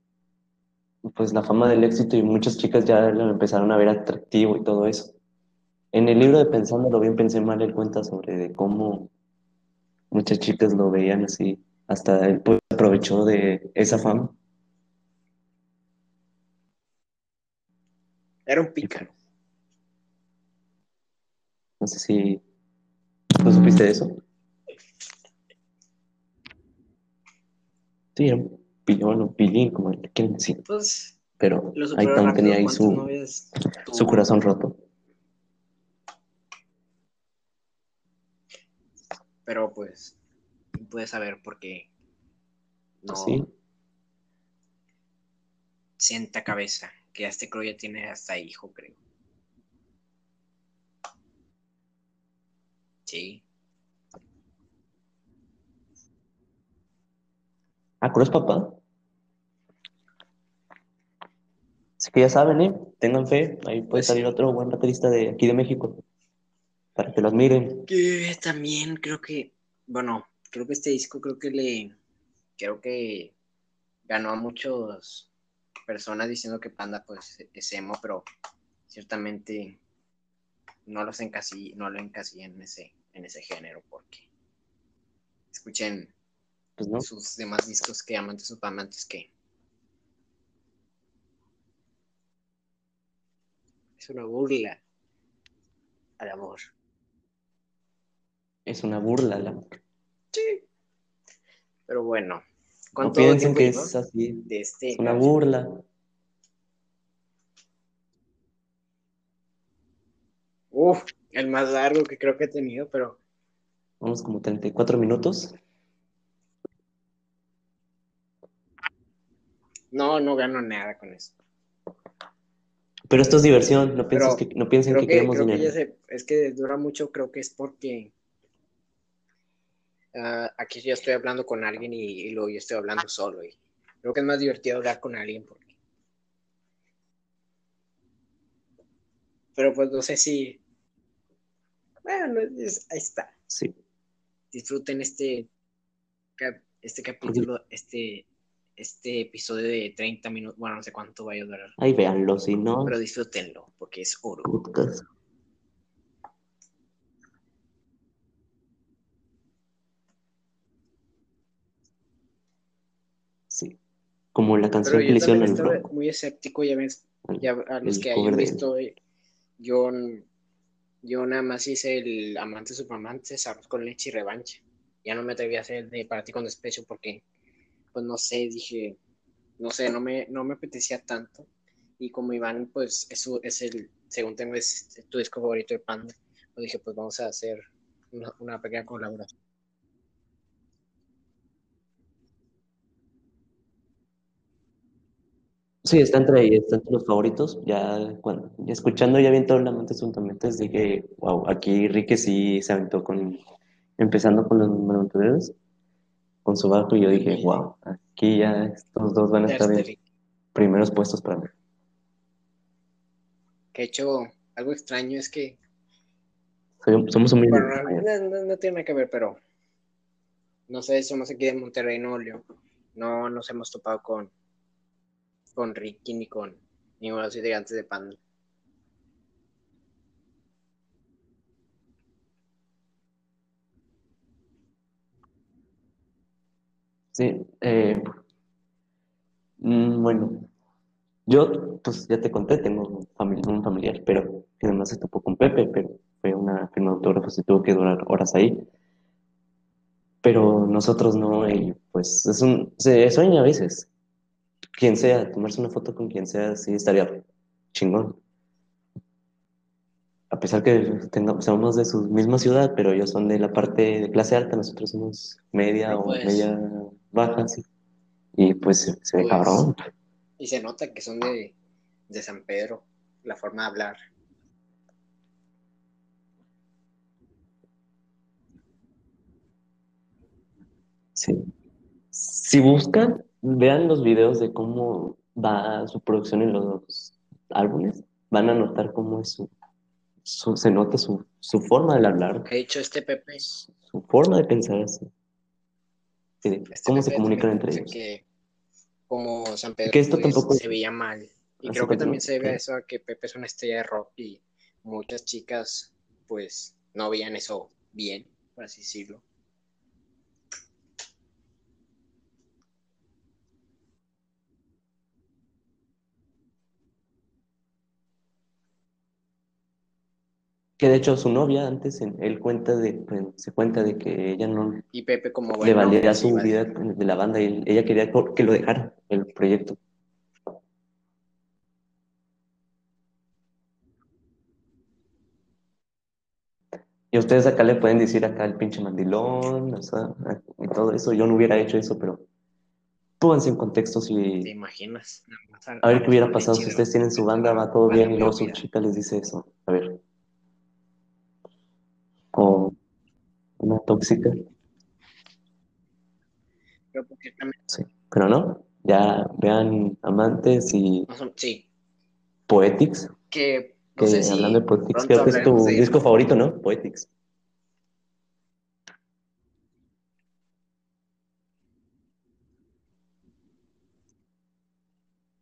Speaker 2: pues la fama del éxito y muchas chicas ya lo empezaron a ver atractivo y todo eso. En el libro de Pensándolo bien pensé mal, él cuenta sobre de cómo muchas chicas lo veían así, hasta él pues, aprovechó de esa fama.
Speaker 1: Era un pícaro.
Speaker 2: No sé si tú supiste de eso. Sí, era un pillón o pillín, como le quieren decir.
Speaker 1: Pues,
Speaker 2: Pero ahí también tenía ahí su, su corazón roto.
Speaker 1: Pero pues, puedes saber por qué no
Speaker 2: ¿Sí?
Speaker 1: sienta cabeza, que este creo ya tiene hasta hijo, creo. Sí.
Speaker 2: Ah, ¿Cruz papá? Así que ya saben, ¿eh? Tengan fe, ahí puede pues salir otro buen rapidista de aquí de México. Para que los miren.
Speaker 1: Que también creo que, bueno, creo que este disco creo que le, creo que ganó a muchas personas diciendo que Panda pues es emo, pero ciertamente no los encasí, no lo encasí en ese, en ese género porque escuchen pues sus demás discos que amantes o amantes que Es una burla al amor.
Speaker 2: Es una burla al amor.
Speaker 1: Sí. Pero bueno.
Speaker 2: No piensen que es así.
Speaker 1: De este
Speaker 2: es una burla.
Speaker 1: Uf, el más largo que creo que he tenido, pero.
Speaker 2: Vamos como 34 minutos.
Speaker 1: No, no gano nada con eso.
Speaker 2: Pero esto es diversión, no, pienses que, no piensen que, queremos dinero.
Speaker 1: es que dura mucho, creo que es porque ah, aquí ya estoy hablando con alguien y, luego yo estoy hablando solo. Y creo que es más divertido hablar con alguien porque... Pero pues no sé si... Bueno, ahí está.
Speaker 2: Sí.
Speaker 1: Disfruten este, este capítulo, este este episodio de 30 minutos, bueno, no sé cuánto vaya a durar.
Speaker 2: Ahí véanlo, si no.
Speaker 1: Pero disfrútenlo, porque es oro.
Speaker 2: Como la canción
Speaker 1: Pero
Speaker 2: que le hicieron al Bronco.
Speaker 1: muy escéptico, ya ves, ya a los
Speaker 2: el
Speaker 1: que hayan visto, eh, yo, yo nada más hice el amante superamante, arroz con leche y revancha. Ya no me atreví a hacer el de para ti con despecho porque, pues no sé, dije, no sé, no me, no me apetecía tanto. Y como Iván, pues eso es el, según tengo, es tu disco favorito de Panda, pues dije, pues vamos a hacer una, una pequeña colaboración.
Speaker 2: Sí, está entre, ahí, está entre los favoritos. Ya, cuando, ya escuchando ya bien todo el amante absolutamente dije, wow, aquí Ricky sí se aventó con, empezando con los Monteveros, con su bajo, y yo dije, wow, aquí ya estos dos van a estar en primeros puestos para mí.
Speaker 1: que he hecho algo extraño es que
Speaker 2: Soy- Somos un
Speaker 1: Bueno, no, no, no tiene nada que ver, pero no sé, somos aquí de Monterrey, Nuevo León. No nos hemos topado con, con Ricky ni con ninguno de los de Panda.
Speaker 2: Sí, eh, mm, bueno, yo, pues ya te conté, tengo un familiar, pero que además se topó con Pepe, pero fue una firma de autógrafos y tuvo que durar horas ahí. Pero nosotros no, y pues es un, se sueña a veces. Quien sea, tomarse una foto con quien sea, sí estaría chingón. A pesar que tengamos, somos de su misma ciudad, pero ellos son de la parte de clase alta, nosotros somos media o
Speaker 1: pues-
Speaker 2: media baja, sí. Y pues se, se ve
Speaker 1: Pues-
Speaker 2: cabrón.
Speaker 1: Y se nota que son de, de San Pedro, la forma de hablar.
Speaker 2: Sí. Si buscan, vean los videos de cómo va su producción en los álbumes, van a notar cómo es su, su- se nota su, su forma de hablar,
Speaker 1: De hecho, este Pepe,
Speaker 2: su forma de pensar, sí. Sí,
Speaker 1: este
Speaker 2: cómo
Speaker 1: Pepe
Speaker 2: se comunican entre ellos.
Speaker 1: que como San Pedro
Speaker 2: Que esto tampoco-
Speaker 1: se veía mal. Y
Speaker 2: Así
Speaker 1: creo que también se debe a
Speaker 2: claro.
Speaker 1: eso a que Pepe es una estrella de rock y muchas chicas pues no veían eso bien, por así decirlo.
Speaker 2: Que de hecho su novia antes, él cuenta de, se cuenta de que ella no
Speaker 1: Y Pepe como
Speaker 2: le valía su vida de la banda y ella quería que lo dejara, el proyecto. Y ustedes acá le pueden decir acá el pinche mandilón, o sea, y todo eso. Yo no hubiera hecho eso, pero pónganse en contexto
Speaker 1: ¿Te
Speaker 2: si...
Speaker 1: imaginas? Nada más
Speaker 2: A ver qué hubiera pasado si ustedes tienen su banda, va todo bien y luego su chica les dice eso. A ver. O una tóxica.
Speaker 1: Pero porque también,
Speaker 2: Sí. Pero no, ya vean Amantes y
Speaker 1: sí,
Speaker 2: Poetics,
Speaker 1: que no
Speaker 2: que
Speaker 1: sé si
Speaker 2: hablando de Poetics, creo que es tu
Speaker 1: de
Speaker 2: disco favorito, ¿no? Poetics.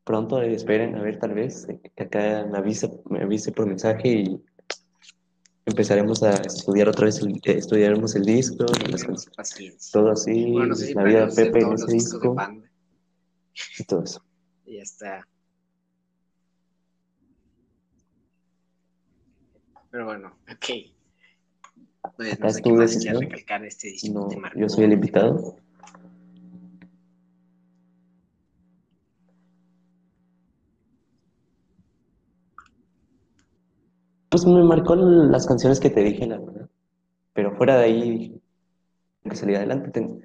Speaker 2: Pronto eh, esperen, a ver, tal vez, eh, que acá me avise, me avise por mensaje y empezaremos a estudiar otra vez, el, eh, estudiaremos el disco, las
Speaker 1: paciencia.
Speaker 2: todo así,
Speaker 1: Bueno, sé si
Speaker 2: la vida de Pepe en ese disco y todo eso.
Speaker 1: y ya está. Pero bueno, ok. Pues no sé qué más recalcar de este disco.
Speaker 2: No, yo soy el invitado. Pues me marcó las canciones que te dije, la verdad. Pero fuera de ahí, que salir adelante.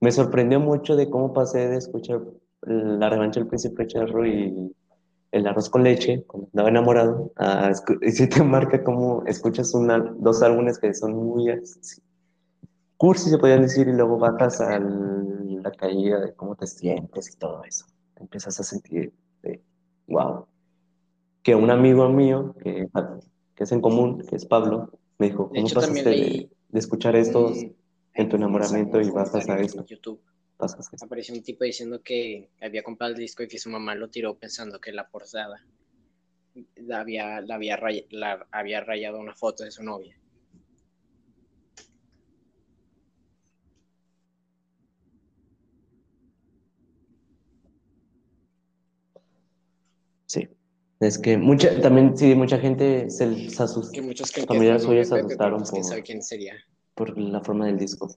Speaker 2: Me sorprendió mucho de cómo pasé de escuchar La revancha del príncipe charro y El arroz con leche, cuando andaba enamorado, a [LAUGHS] y si te marca cómo escuchas una, dos álbumes que son muy así, cursi, se podrían decir, y luego bajas a la caída de cómo te sientes y todo eso. Te empiezas a sentir, de, wow. Que un amigo mío, que, que es en común, que es Pablo, me dijo,
Speaker 1: De
Speaker 2: ¿cómo
Speaker 1: hecho,
Speaker 2: pasaste
Speaker 1: también
Speaker 2: de, escuchar estos
Speaker 1: un-
Speaker 2: en tu enamoramiento y bajas a esto?
Speaker 1: En YouTube
Speaker 2: Pasas a esto.
Speaker 1: apareció un tipo diciendo que había comprado el disco y que su mamá lo tiró pensando que la portada la había, la había, ray- la había rayado una foto de su novia.
Speaker 2: Es que mucha, también, sí, mucha gente se, se asustó.
Speaker 1: Que muchos que es
Speaker 2: Familiares suyos se asustaron
Speaker 1: pues sabe quién sería.
Speaker 2: por la forma del disco.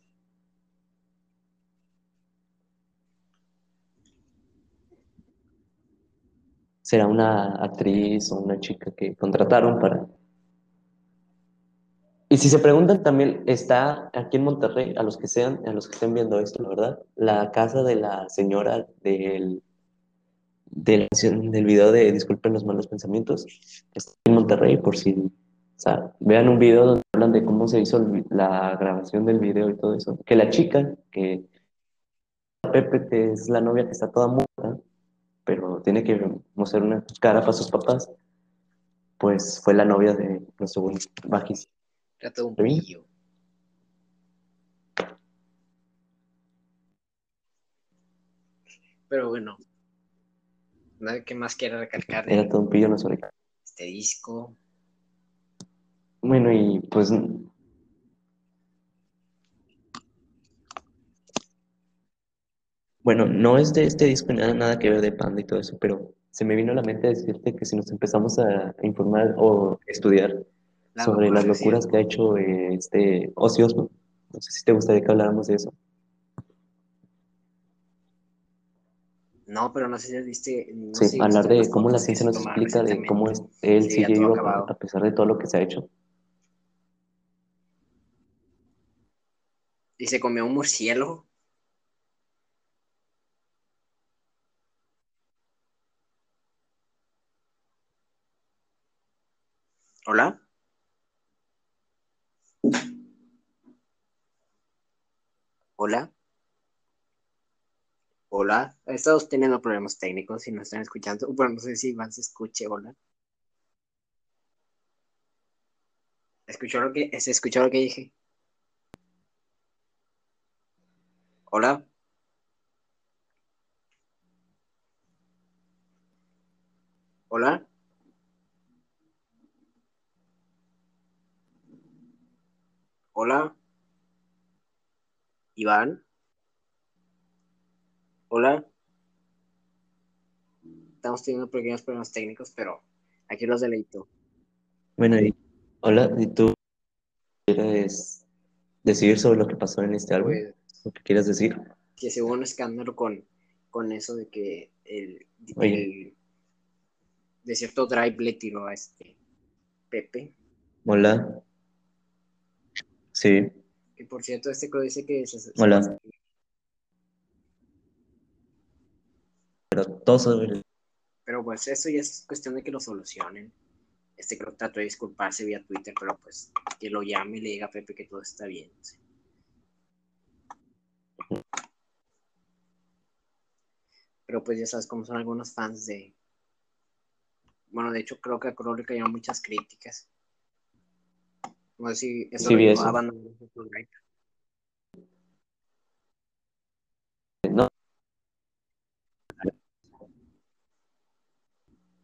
Speaker 2: Será una actriz o una chica que contrataron para... Y si se preguntan también, está aquí en Monterrey, a los que sean, a los que estén viendo esto, la verdad, la casa de la señora del, de la canción- del video de Disculpen los malos pensamientos, está en Monterrey, por si, o sea, vean un video donde hablan de cómo se hizo la grabación del video y todo eso. Que la chica, que Pepe, que es la novia que está toda muerta, pero tiene que mostrar una cara para sus papás, pues fue la novia de nuestro buen bajista.
Speaker 1: Todo un pillo. Pero bueno, nada que más quiera recalcar
Speaker 2: Era todo un pillo, no sobre
Speaker 1: este disco.
Speaker 2: Bueno, y pues Bueno, no es de este disco nada, nada que ver de Panda y todo eso, pero se me vino a la mente decirte que si nos empezamos a, informar o estudiar sobre las
Speaker 1: locuras que
Speaker 2: locuras que ha hecho eh, este Ozzy Osbourne, no sé si te gustaría que habláramos de eso.
Speaker 1: No, pero no sé si viste. No
Speaker 2: Sí,
Speaker 1: sé
Speaker 2: hablar de cómo la ciencia nos explica de cómo es, él sigue vivo a pesar de todo lo que se ha hecho.
Speaker 1: Y se comió un murciélago. ¿Hola? ¿Hola? ¿Hola? Estamos teniendo problemas técnicos y no están escuchando. Bueno, no sé si Iván se escuche. ¿Hola? ¿Escuchó lo que, ¿Se escuchó lo que dije? ¿Hola? ¿Hola? ¿Hola? ¿Iván? ¿Hola? Estamos teniendo pequeños problemas técnicos, pero aquí los deleito.
Speaker 2: Bueno, y hola, ¿y tú quieres decir sobre lo que pasó en este álbum?
Speaker 1: Pues
Speaker 2: ¿Lo que quieras decir?
Speaker 1: que se hubo un escándalo con, con eso de que el, el de cierto drive le tiró a este Pepe.
Speaker 2: Hola. Sí,
Speaker 1: Que por cierto, este creo dice que se, se-
Speaker 2: pero
Speaker 1: pues eso ya es cuestión de que lo solucionen. Este creo que trató de disculparse vía Twitter, pero pues que lo llame y le diga a Pepe que todo está bien. Pero pues ya sabes cómo son algunos fans de... Bueno, de hecho creo que a Crowley cayeron muchas críticas. No sé si eso
Speaker 2: Sí,
Speaker 1: lo
Speaker 2: vi
Speaker 1: llevó
Speaker 2: eso.
Speaker 1: a abandonar su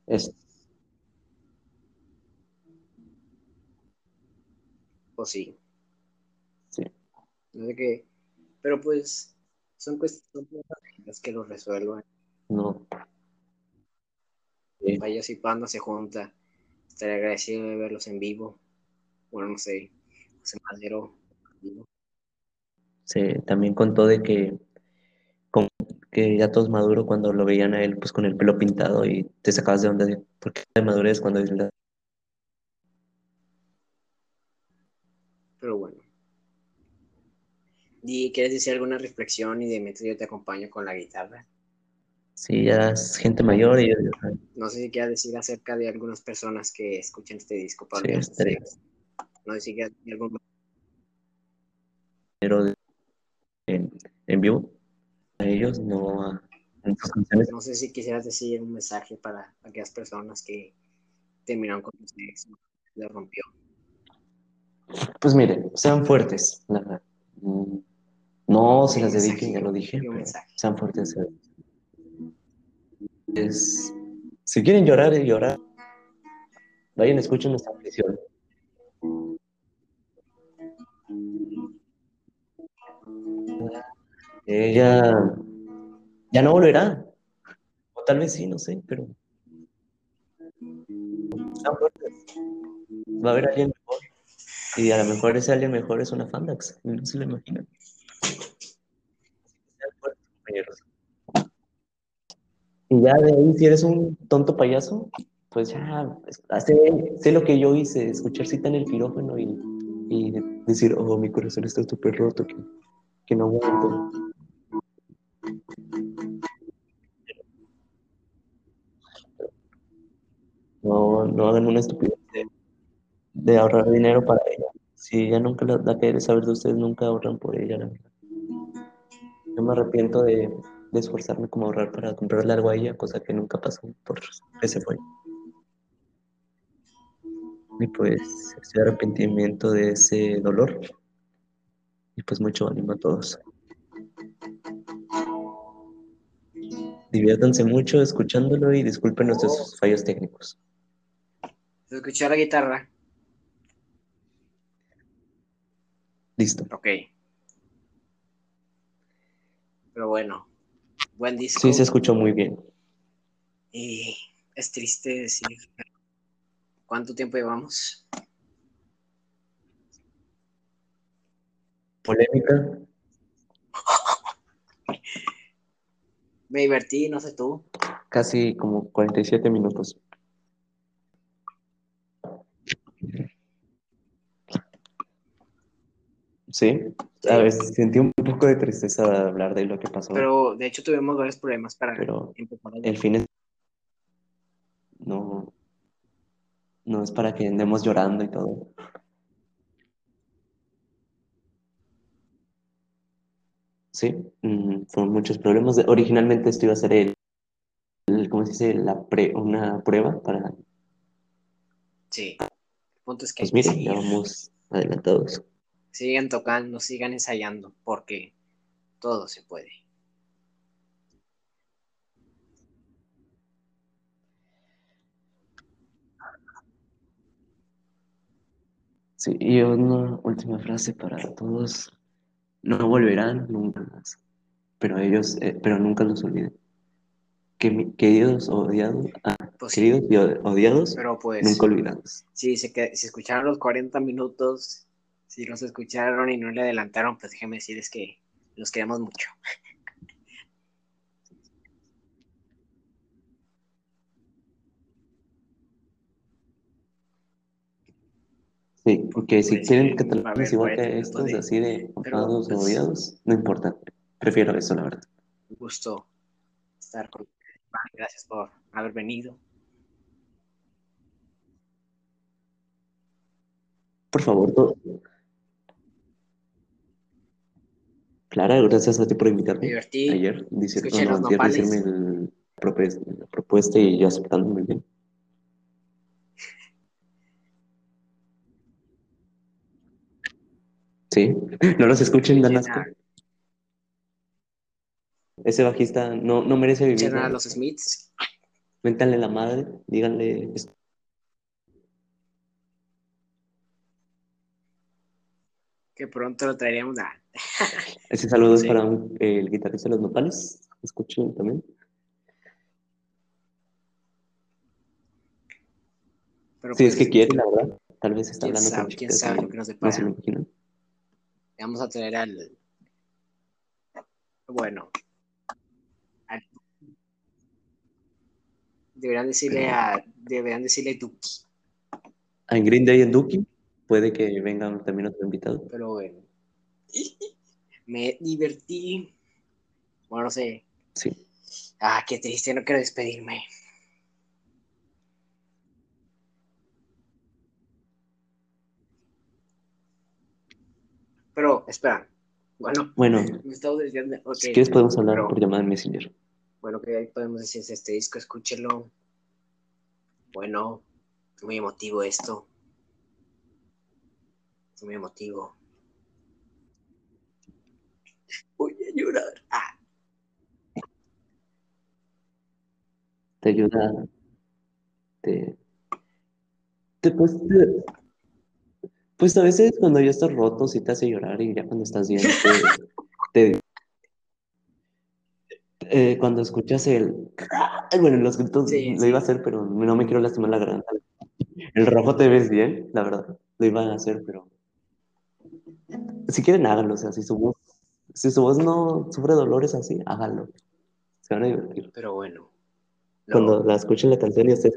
Speaker 2: Es,
Speaker 1: O sí.
Speaker 2: sí.
Speaker 1: No sé qué. Pero pues son cuestiones las que lo resuelvan.
Speaker 2: No. Sí.
Speaker 1: Vaya si Panda se junta. Estaría agradecido de verlos en vivo. Bueno, no sé. José Madero.
Speaker 2: Se también contó de que, que ya todos maduro cuando lo veían a él pues con el pelo pintado y te sacabas de onda de por qué de madurez cuando es la-
Speaker 1: Pero bueno. ¿Y quieres decir alguna reflexión? Y de mientras yo te acompaño con la guitarra.
Speaker 2: sí, ya es gente mayor y
Speaker 1: No sé si quieras decir acerca de algunas personas que escuchan este disco para
Speaker 2: Sí, estaría-.
Speaker 1: No sé si quieras decir algo más.
Speaker 2: pero en vivo a ellos no a, sus canciones
Speaker 1: No sé si quisieras decir un mensaje para aquellas personas que terminaron con sus ex. Le rompió.
Speaker 2: pues miren sean fuertes la verdad. No se las dediquen ya lo dije sean fuertes es, si quieren llorar llorar vayan escuchen nuestra canción ella ya no volverá o tal vez sí no sé pero Va a haber alguien mejor. Y a lo mejor ese alguien mejor es una Fandax. No se lo imaginan. Y ya de ahí, si eres un tonto payaso, pues ya sé, sé lo que yo hice, escuchar cita en el quirófano y, y decir, oh, mi corazón está súper roto, que, que no aguanto. No, hagan una estupidez de, ahorrar dinero para ella. Si ella nunca la, la quiere saber de ustedes, nunca ahorran por ella. Yo me arrepiento de, de esforzarme como ahorrar para comprarle algo a ella, cosa que nunca pasó por ese fue. Y pues ese arrepentimiento de ese dolor. Y pues mucho ánimo a todos. Diviértanse mucho escuchándolo y disculpen nuestros fallos técnicos.
Speaker 1: ¿Se escuchó la guitarra?
Speaker 2: Listo.
Speaker 1: Ok. Pero bueno, buen disco.
Speaker 2: Sí, se escuchó muy bien.
Speaker 1: Y es triste decir cuánto tiempo llevamos.
Speaker 2: Polémica. [LAUGHS]
Speaker 1: Me divertí, no sé tú.
Speaker 2: Casi como 47 minutos. Sí, a ver, sentí un poco de tristeza de hablar de lo que pasó,
Speaker 1: Pero de hecho tuvimos varios problemas para
Speaker 2: pero el fin es... No, no es para que andemos llorando y todo. Sí, mm, fueron muchos problemas. Originalmente esto iba a ser el, el- ¿cómo se dice? La pre- una prueba para,
Speaker 1: Sí. Punto es que
Speaker 2: pues miren, ya vamos adelantados.
Speaker 1: Sigan tocando, sigan ensayando, porque todo se puede.
Speaker 2: Sí, y una última frase para todos. No volverán nunca más, pero ellos, eh, pero nunca los olviden. Que queridos odiados, ah,
Speaker 1: Pues sí,
Speaker 2: queridos y od- odiados,
Speaker 1: pero pues,
Speaker 2: nunca olvidados.
Speaker 1: si que- si escucharon los 40 minutos, si los escucharon y no le adelantaron, pues déjenme decirles que los queremos mucho.
Speaker 2: Sí, porque si
Speaker 1: Pues,
Speaker 2: quieren
Speaker 1: eh,
Speaker 2: que vez igual
Speaker 1: 40
Speaker 2: que estos,
Speaker 1: de-
Speaker 2: así de amados o
Speaker 1: pues-
Speaker 2: odiados, no importa. Prefiero eso, la verdad.
Speaker 1: Un gusto estar con Gracias por haber venido.
Speaker 2: Por favor, to- Clara, gracias a ti por
Speaker 1: Me
Speaker 2: invitarme
Speaker 1: divertí.
Speaker 2: ayer,
Speaker 1: Escuché
Speaker 2: no,
Speaker 1: nopales.
Speaker 2: decirme el- la propuesta, y yo aceptando muy bien. Sí, [LAUGHS] no los escuchen, dan asco. Ese bajista no, no merece vivir.
Speaker 1: a
Speaker 2: ¿no?
Speaker 1: los Smiths.
Speaker 2: Méntanle la madre, díganle.
Speaker 1: Que pronto lo traeremos a. [LAUGHS]
Speaker 2: Ese saludo
Speaker 1: Sí.
Speaker 2: es para un- el guitarrista de los nopales. Escuchen también.
Speaker 1: Pero
Speaker 2: Si es
Speaker 1: pues,
Speaker 2: que quiere, la verdad. Tal vez está hablando
Speaker 1: sabe,
Speaker 2: con
Speaker 1: quién sabe lo que nos
Speaker 2: no
Speaker 1: depara.
Speaker 2: se lo imaginan.
Speaker 1: Vamos a traer al. Bueno. Deberían decirle a. Deberían decirle Duki.
Speaker 2: En Green Day en Duki puede que vengan también otro invitado.
Speaker 1: Pero bueno. [LAUGHS] Me divertí. Bueno, no sé.
Speaker 2: Sí.
Speaker 1: Ah, qué triste, no quiero despedirme. Pero, espera. Bueno,
Speaker 2: Bueno, [LAUGHS]
Speaker 1: me estaba diciendo.
Speaker 2: si quieres podemos hablar
Speaker 1: pero-
Speaker 2: por llamada en Messenger.
Speaker 1: Bueno, que ahí podemos decir es este disco, escúchelo. Bueno, muy emotivo esto. Muy emotivo. Voy a llorar. Ah,
Speaker 2: Te ayuda. Te. te, pues, pues a veces cuando ya estás roto sí te hace llorar y ya cuando estás bien te- eh, cuando escuchas el... Bueno, los gritos
Speaker 1: Sí,
Speaker 2: lo iba a hacer, pero no me quiero lastimar la garganta. El rojo te ves bien, la verdad. Lo iba a hacer, pero... Si quieren, háganlo. O sea, si su voz, si su voz no sufre dolores así, háganlo. Se van a divertir.
Speaker 1: Pero bueno.
Speaker 2: Cuando la escuchen la canción y ustedes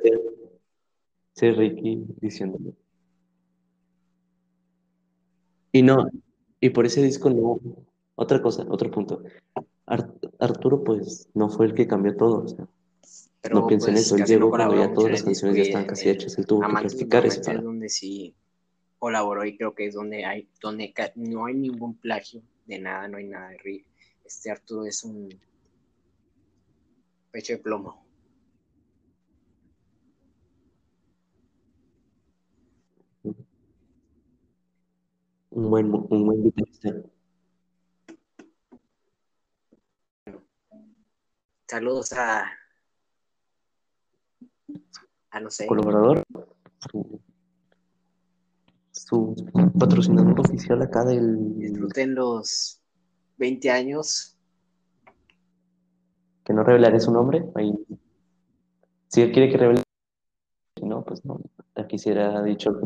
Speaker 2: sí, Ricky diciéndolo. Y no, y por ese disco no. Otra cosa, otro punto. Ar- Arturo, pues, no fue el que cambió todo. O sea,
Speaker 1: pero
Speaker 2: no piensen
Speaker 1: pues
Speaker 2: eso. Él
Speaker 1: no
Speaker 2: llegó cuando ya todas las canciones ya
Speaker 1: y
Speaker 2: estaban casi hechas. Él tuvo que practicar ese
Speaker 1: Momento es
Speaker 2: para.
Speaker 1: donde sí colaboró y creo que es donde hay, donde no hay ningún plagio de nada, no hay nada de ri- Este Arturo es un pecho de plomo.
Speaker 2: Un buen, un buen guitarrista.
Speaker 1: Saludos a, a no sé,
Speaker 2: colaborador, su, su patrocinador oficial acá del
Speaker 1: disfruten los 20 años.
Speaker 2: que no revelaré su nombre. Ahí, si él quiere que revele, si no, pues no. Aquí se ha dicho.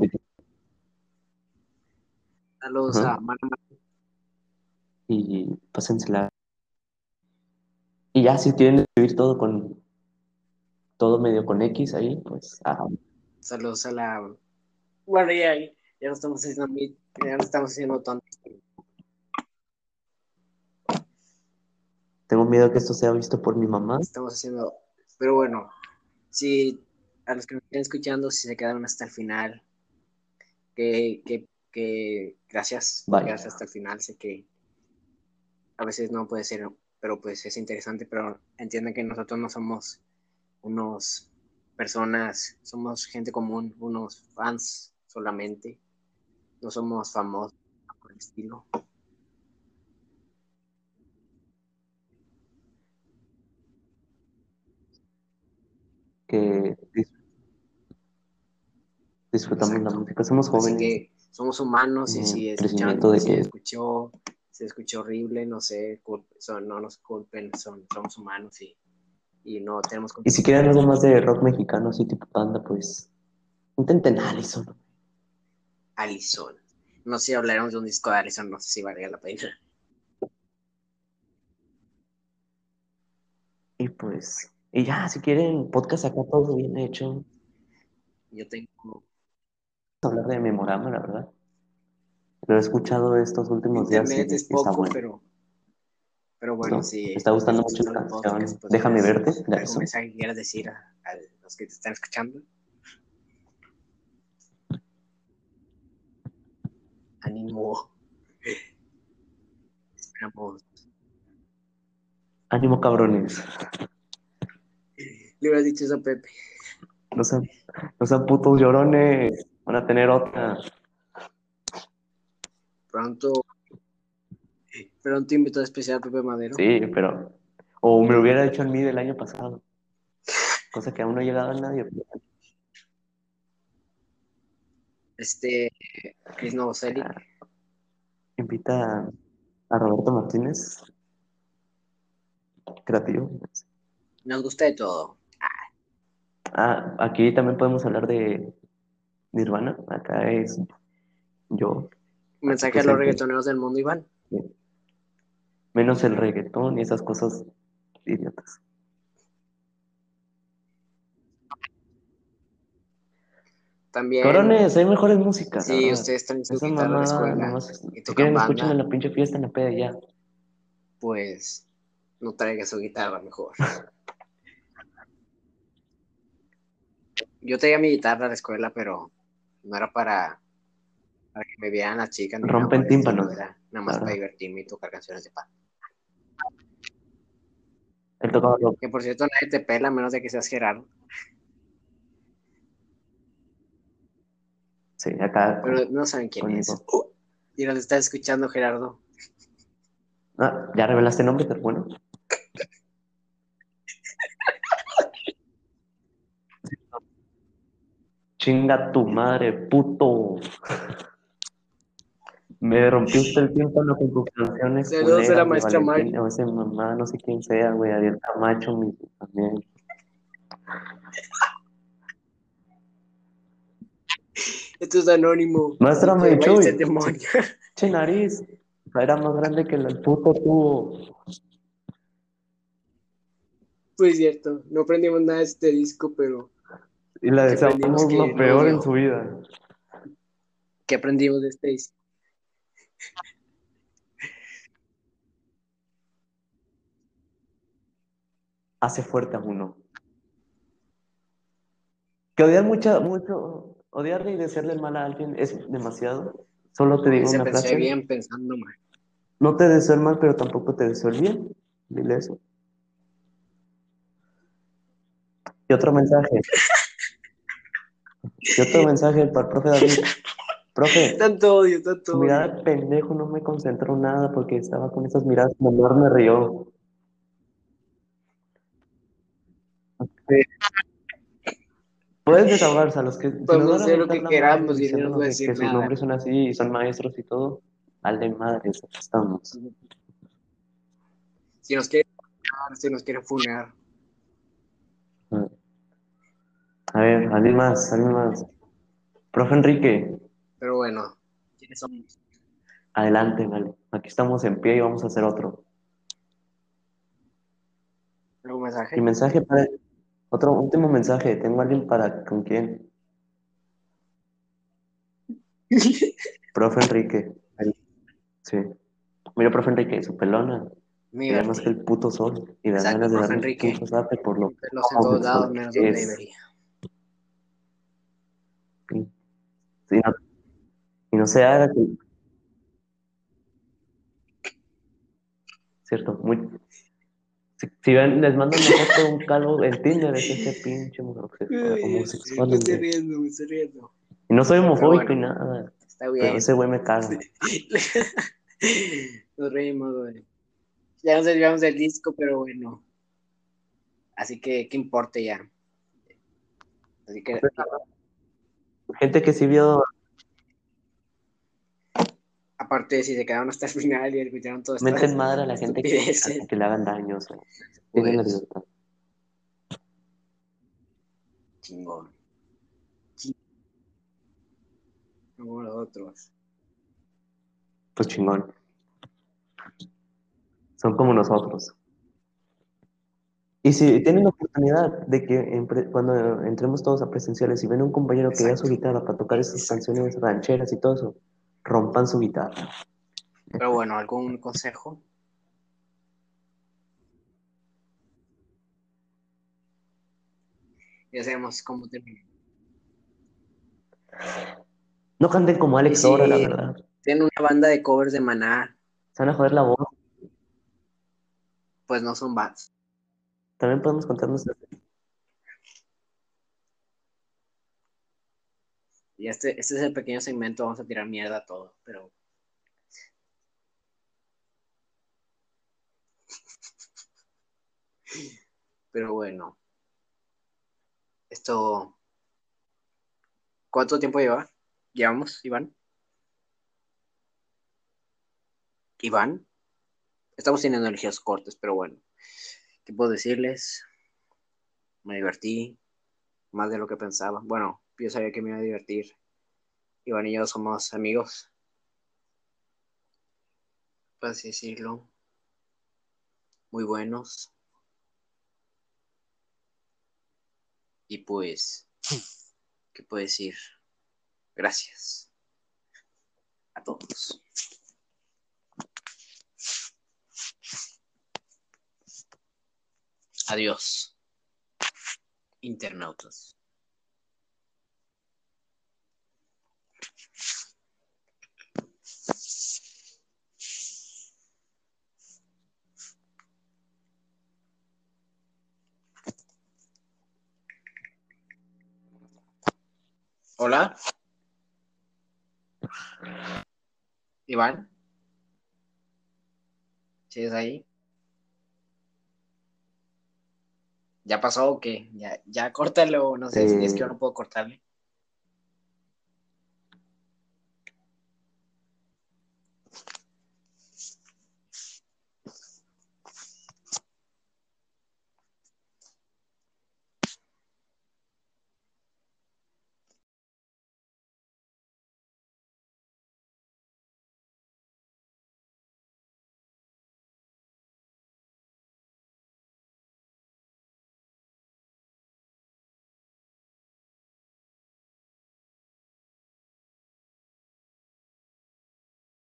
Speaker 1: Saludos
Speaker 2: Ajá.
Speaker 1: a Mara
Speaker 2: y pásensela. Y ya si quieren escribir todo con todo medio con X ahí, pues ah,
Speaker 1: Saludos a la. Bueno, ya, ya no estamos haciendo ya no estamos haciendo tontos.
Speaker 2: tengo miedo que esto sea visto por mi mamá.
Speaker 1: Estamos haciendo. Pero bueno, si a los que nos estén escuchando, si se quedaron hasta el final, que, que, que gracias
Speaker 2: Vale.
Speaker 1: quedarse hasta el final. Sé que a veces no puede ser, pero pues es interesante, pero entiendan que nosotros no somos unos personas, somos gente común, unos fans solamente. No somos famosos por el estilo.
Speaker 2: que dis- disfrutamos
Speaker 1: Exacto.
Speaker 2: la música. Somos
Speaker 1: Así
Speaker 2: jóvenes.
Speaker 1: que somos humanos y si escucharon,
Speaker 2: de que
Speaker 1: escuchó, se escuchó horrible, no sé, son, no nos culpen, son, somos humanos y, y no tenemos
Speaker 2: Y si quieren algo más de rock mexicano, así tipo panda, pues intenten Allison.
Speaker 1: Allison. No sé si hablaremos de un disco de Allison, no sé si valga la pena.
Speaker 2: Y pues, y ya, si quieren podcast acá todo bien hecho.
Speaker 1: Yo tengo,
Speaker 2: Vamos a hablar de Memorama, la verdad. Lo he escuchado estos últimos días y
Speaker 1: es
Speaker 2: está
Speaker 1: poco,
Speaker 2: bueno.
Speaker 1: pero, pero bueno,
Speaker 2: ¿no?
Speaker 1: sí.
Speaker 2: Me está gustando
Speaker 1: estás
Speaker 2: mucho la canción
Speaker 1: podcast, pues,
Speaker 2: Déjame
Speaker 1: ¿tienes
Speaker 2: verte,
Speaker 1: ¿Algún mensaje que quieras decir a, a los que te están escuchando? Ánimo. Esperamos.
Speaker 2: Ánimo, cabrones.
Speaker 1: Le hubieras dicho eso a Pepe.
Speaker 2: No sean, no sean putos llorones. Van a tener otra.
Speaker 1: Pronto, pronto invitado especial a Pepe Madero.
Speaker 2: Sí, pero. O me lo hubiera hecho en mí del año pasado. Cosa que aún no ha llegado a nadie.
Speaker 1: Este, Chris Novoselic.
Speaker 2: Ah, Invita a Roberto Martínez. Creativo.
Speaker 1: Nos gusta de todo.
Speaker 2: Ah, aquí también podemos hablar de Nirvana. Acá es yo.
Speaker 1: Mensaje a los reggaetoneros del mundo, Iván.
Speaker 2: Menos el reggaetón y esas cosas idiotas.
Speaker 1: También,
Speaker 2: Cabrones, hay mejores músicas. verdad.
Speaker 1: ustedes traen su
Speaker 2: Esa
Speaker 1: guitarra a la escuela
Speaker 2: nomás,
Speaker 1: y
Speaker 2: si quieren, escuchen en la pinche fiesta en la peda ya.
Speaker 1: pues no traiga su guitarra mejor. [LAUGHS] Yo traía mi guitarra a la escuela, pero no era para, para que me vieran las chicas.
Speaker 2: Rompen
Speaker 1: el
Speaker 2: tímpanos,
Speaker 1: nada más
Speaker 2: claro.
Speaker 1: para divertirme y tocar canciones de pan.
Speaker 2: Él tocaba rock.
Speaker 1: Que por cierto, nadie te pela a menos de que seas Gerardo.
Speaker 2: Sí, acá.
Speaker 1: Pero no saben quién es. Uh, y nos estás escuchando, Gerardo.
Speaker 2: Ah, ya revelaste nombre, pero bueno. [LAUGHS] Chinga tu madre, puto. Me rompió usted el tímpano con tus canciones
Speaker 1: Saludos a la maestra Mari.
Speaker 2: o ese mamá, no sé quién sea, güey, Ariel Camacho mi- también.
Speaker 1: Esto es anónimo.
Speaker 2: Maestra
Speaker 1: váyase al demonio.
Speaker 2: Che nariz, era más grande que el puto tubo.
Speaker 1: Pues cierto, no aprendimos nada de este disco, pero
Speaker 2: Y
Speaker 1: Que
Speaker 2: deseamos lo peor en su vida.
Speaker 1: ¿qué aprendimos de este disco?
Speaker 2: Hace fuerte a uno. Que odiar mucho, mucho, odiarle y desearle mal a alguien es demasiado. Solo te digo
Speaker 1: Se
Speaker 2: una
Speaker 1: pensé
Speaker 2: frase.
Speaker 1: bien pensando mal.
Speaker 2: No te deseo el mal, pero tampoco te deseo el bien. Dile eso. Y otro mensaje. Y otro mensaje para el profe David. Profe, [LAUGHS]
Speaker 1: Tanto odio, tanto odio.
Speaker 2: mirada de pendejo no me concentró nada porque estaba con esas miradas. Menor me rió. Puedes desahogarse a los que si
Speaker 1: Podemos
Speaker 2: a
Speaker 1: hacer lo que queramos
Speaker 2: madre
Speaker 1: y no nos
Speaker 2: diciéndonos
Speaker 1: va a
Speaker 2: que-
Speaker 1: decir
Speaker 2: que sus
Speaker 1: nada.
Speaker 2: nombres son así y son maestros y todo. Al de madres, aquí estamos.
Speaker 1: Si nos quieren funar, si nos quieren funar.
Speaker 2: A ver, alguien más, alguien más. Profe Enrique,
Speaker 1: Pero bueno, ¿quiénes somos?
Speaker 2: adelante, vale. Aquí estamos en pie y vamos a hacer otro.
Speaker 1: ¿Algún mensaje?
Speaker 2: Y mensaje para. Otro último mensaje. Tengo alguien para. ¿Con quién? [LAUGHS] Profe Enrique. Sí. Mira, profe Enrique, su pelona.
Speaker 1: Mira,
Speaker 2: Mira más que el puto sol. Y
Speaker 1: Exacto,
Speaker 2: ganas de darle un
Speaker 1: Enrique.
Speaker 2: por lo
Speaker 1: pelos en todos lados, menos donde debería.
Speaker 2: Sí, no- y no se haga que. Cierto, muy. Si, si ven, les mando una foto de un calvo en Tinder, es ese pinche homosexual.
Speaker 1: Me estoy riendo, me estoy riendo.
Speaker 2: Y no soy homofóbico
Speaker 1: Pero
Speaker 2: y
Speaker 1: bueno.
Speaker 2: nada.
Speaker 1: Está
Speaker 2: Pero
Speaker 1: bien.
Speaker 2: ese güey me caga. [LAUGHS]
Speaker 1: Nos reímos, güey. Ya nos desviamos del disco, pero bueno. Así que, ¿qué importa ya? Así que,
Speaker 2: Gente que sí vio.
Speaker 1: Aparte de si se quedaron hasta el [LAUGHS] final y escucharon todo esto.
Speaker 2: Meten [LAUGHS] madre a la gente que,
Speaker 1: estupideces.
Speaker 2: a que le hagan daño. O sea, tienen la
Speaker 1: Pues.
Speaker 2: libertad.
Speaker 1: Chingón. Chingón. Como los otros.
Speaker 2: Pues chingón. Son como nosotros. Y si tienen la oportunidad de que en cuando entremos todos a presenciales y ven un compañero que lleva su guitarra para tocar esas
Speaker 1: Exacto.
Speaker 2: canciones rancheras y todo eso, rompan su guitarra.
Speaker 1: Pero bueno, ¿algún consejo? Ya sabemos cómo terminar.
Speaker 2: No canten como Alex Dora, la verdad.
Speaker 1: Tienen una banda de covers de Maná,
Speaker 2: Se van a joder la voz.
Speaker 1: pues no son bands.
Speaker 2: También podemos contarnos.
Speaker 1: Y este, este es el pequeño segmento, vamos a tirar mierda todo, pero... Pero bueno. Esto... ¿Cuánto tiempo lleva? ¿Llevamos, Iván? Iván. Estamos teniendo energías cortes, pero bueno. ¿Qué puedo decirles? Me divertí más de lo que pensaba. Bueno, yo sabía que me iba a divertir. Iván y yo somos amigos. Por así decirlo. Muy buenos. Y pues, [LAUGHS] ¿qué puedo decir? Gracias a todos. Adiós, internautas. Hola. Iván. ¿Sigues ahí? ¿Ya pasó o qué? ¿Ya, ya córtalo? No sé si es que yo no puedo cortarle.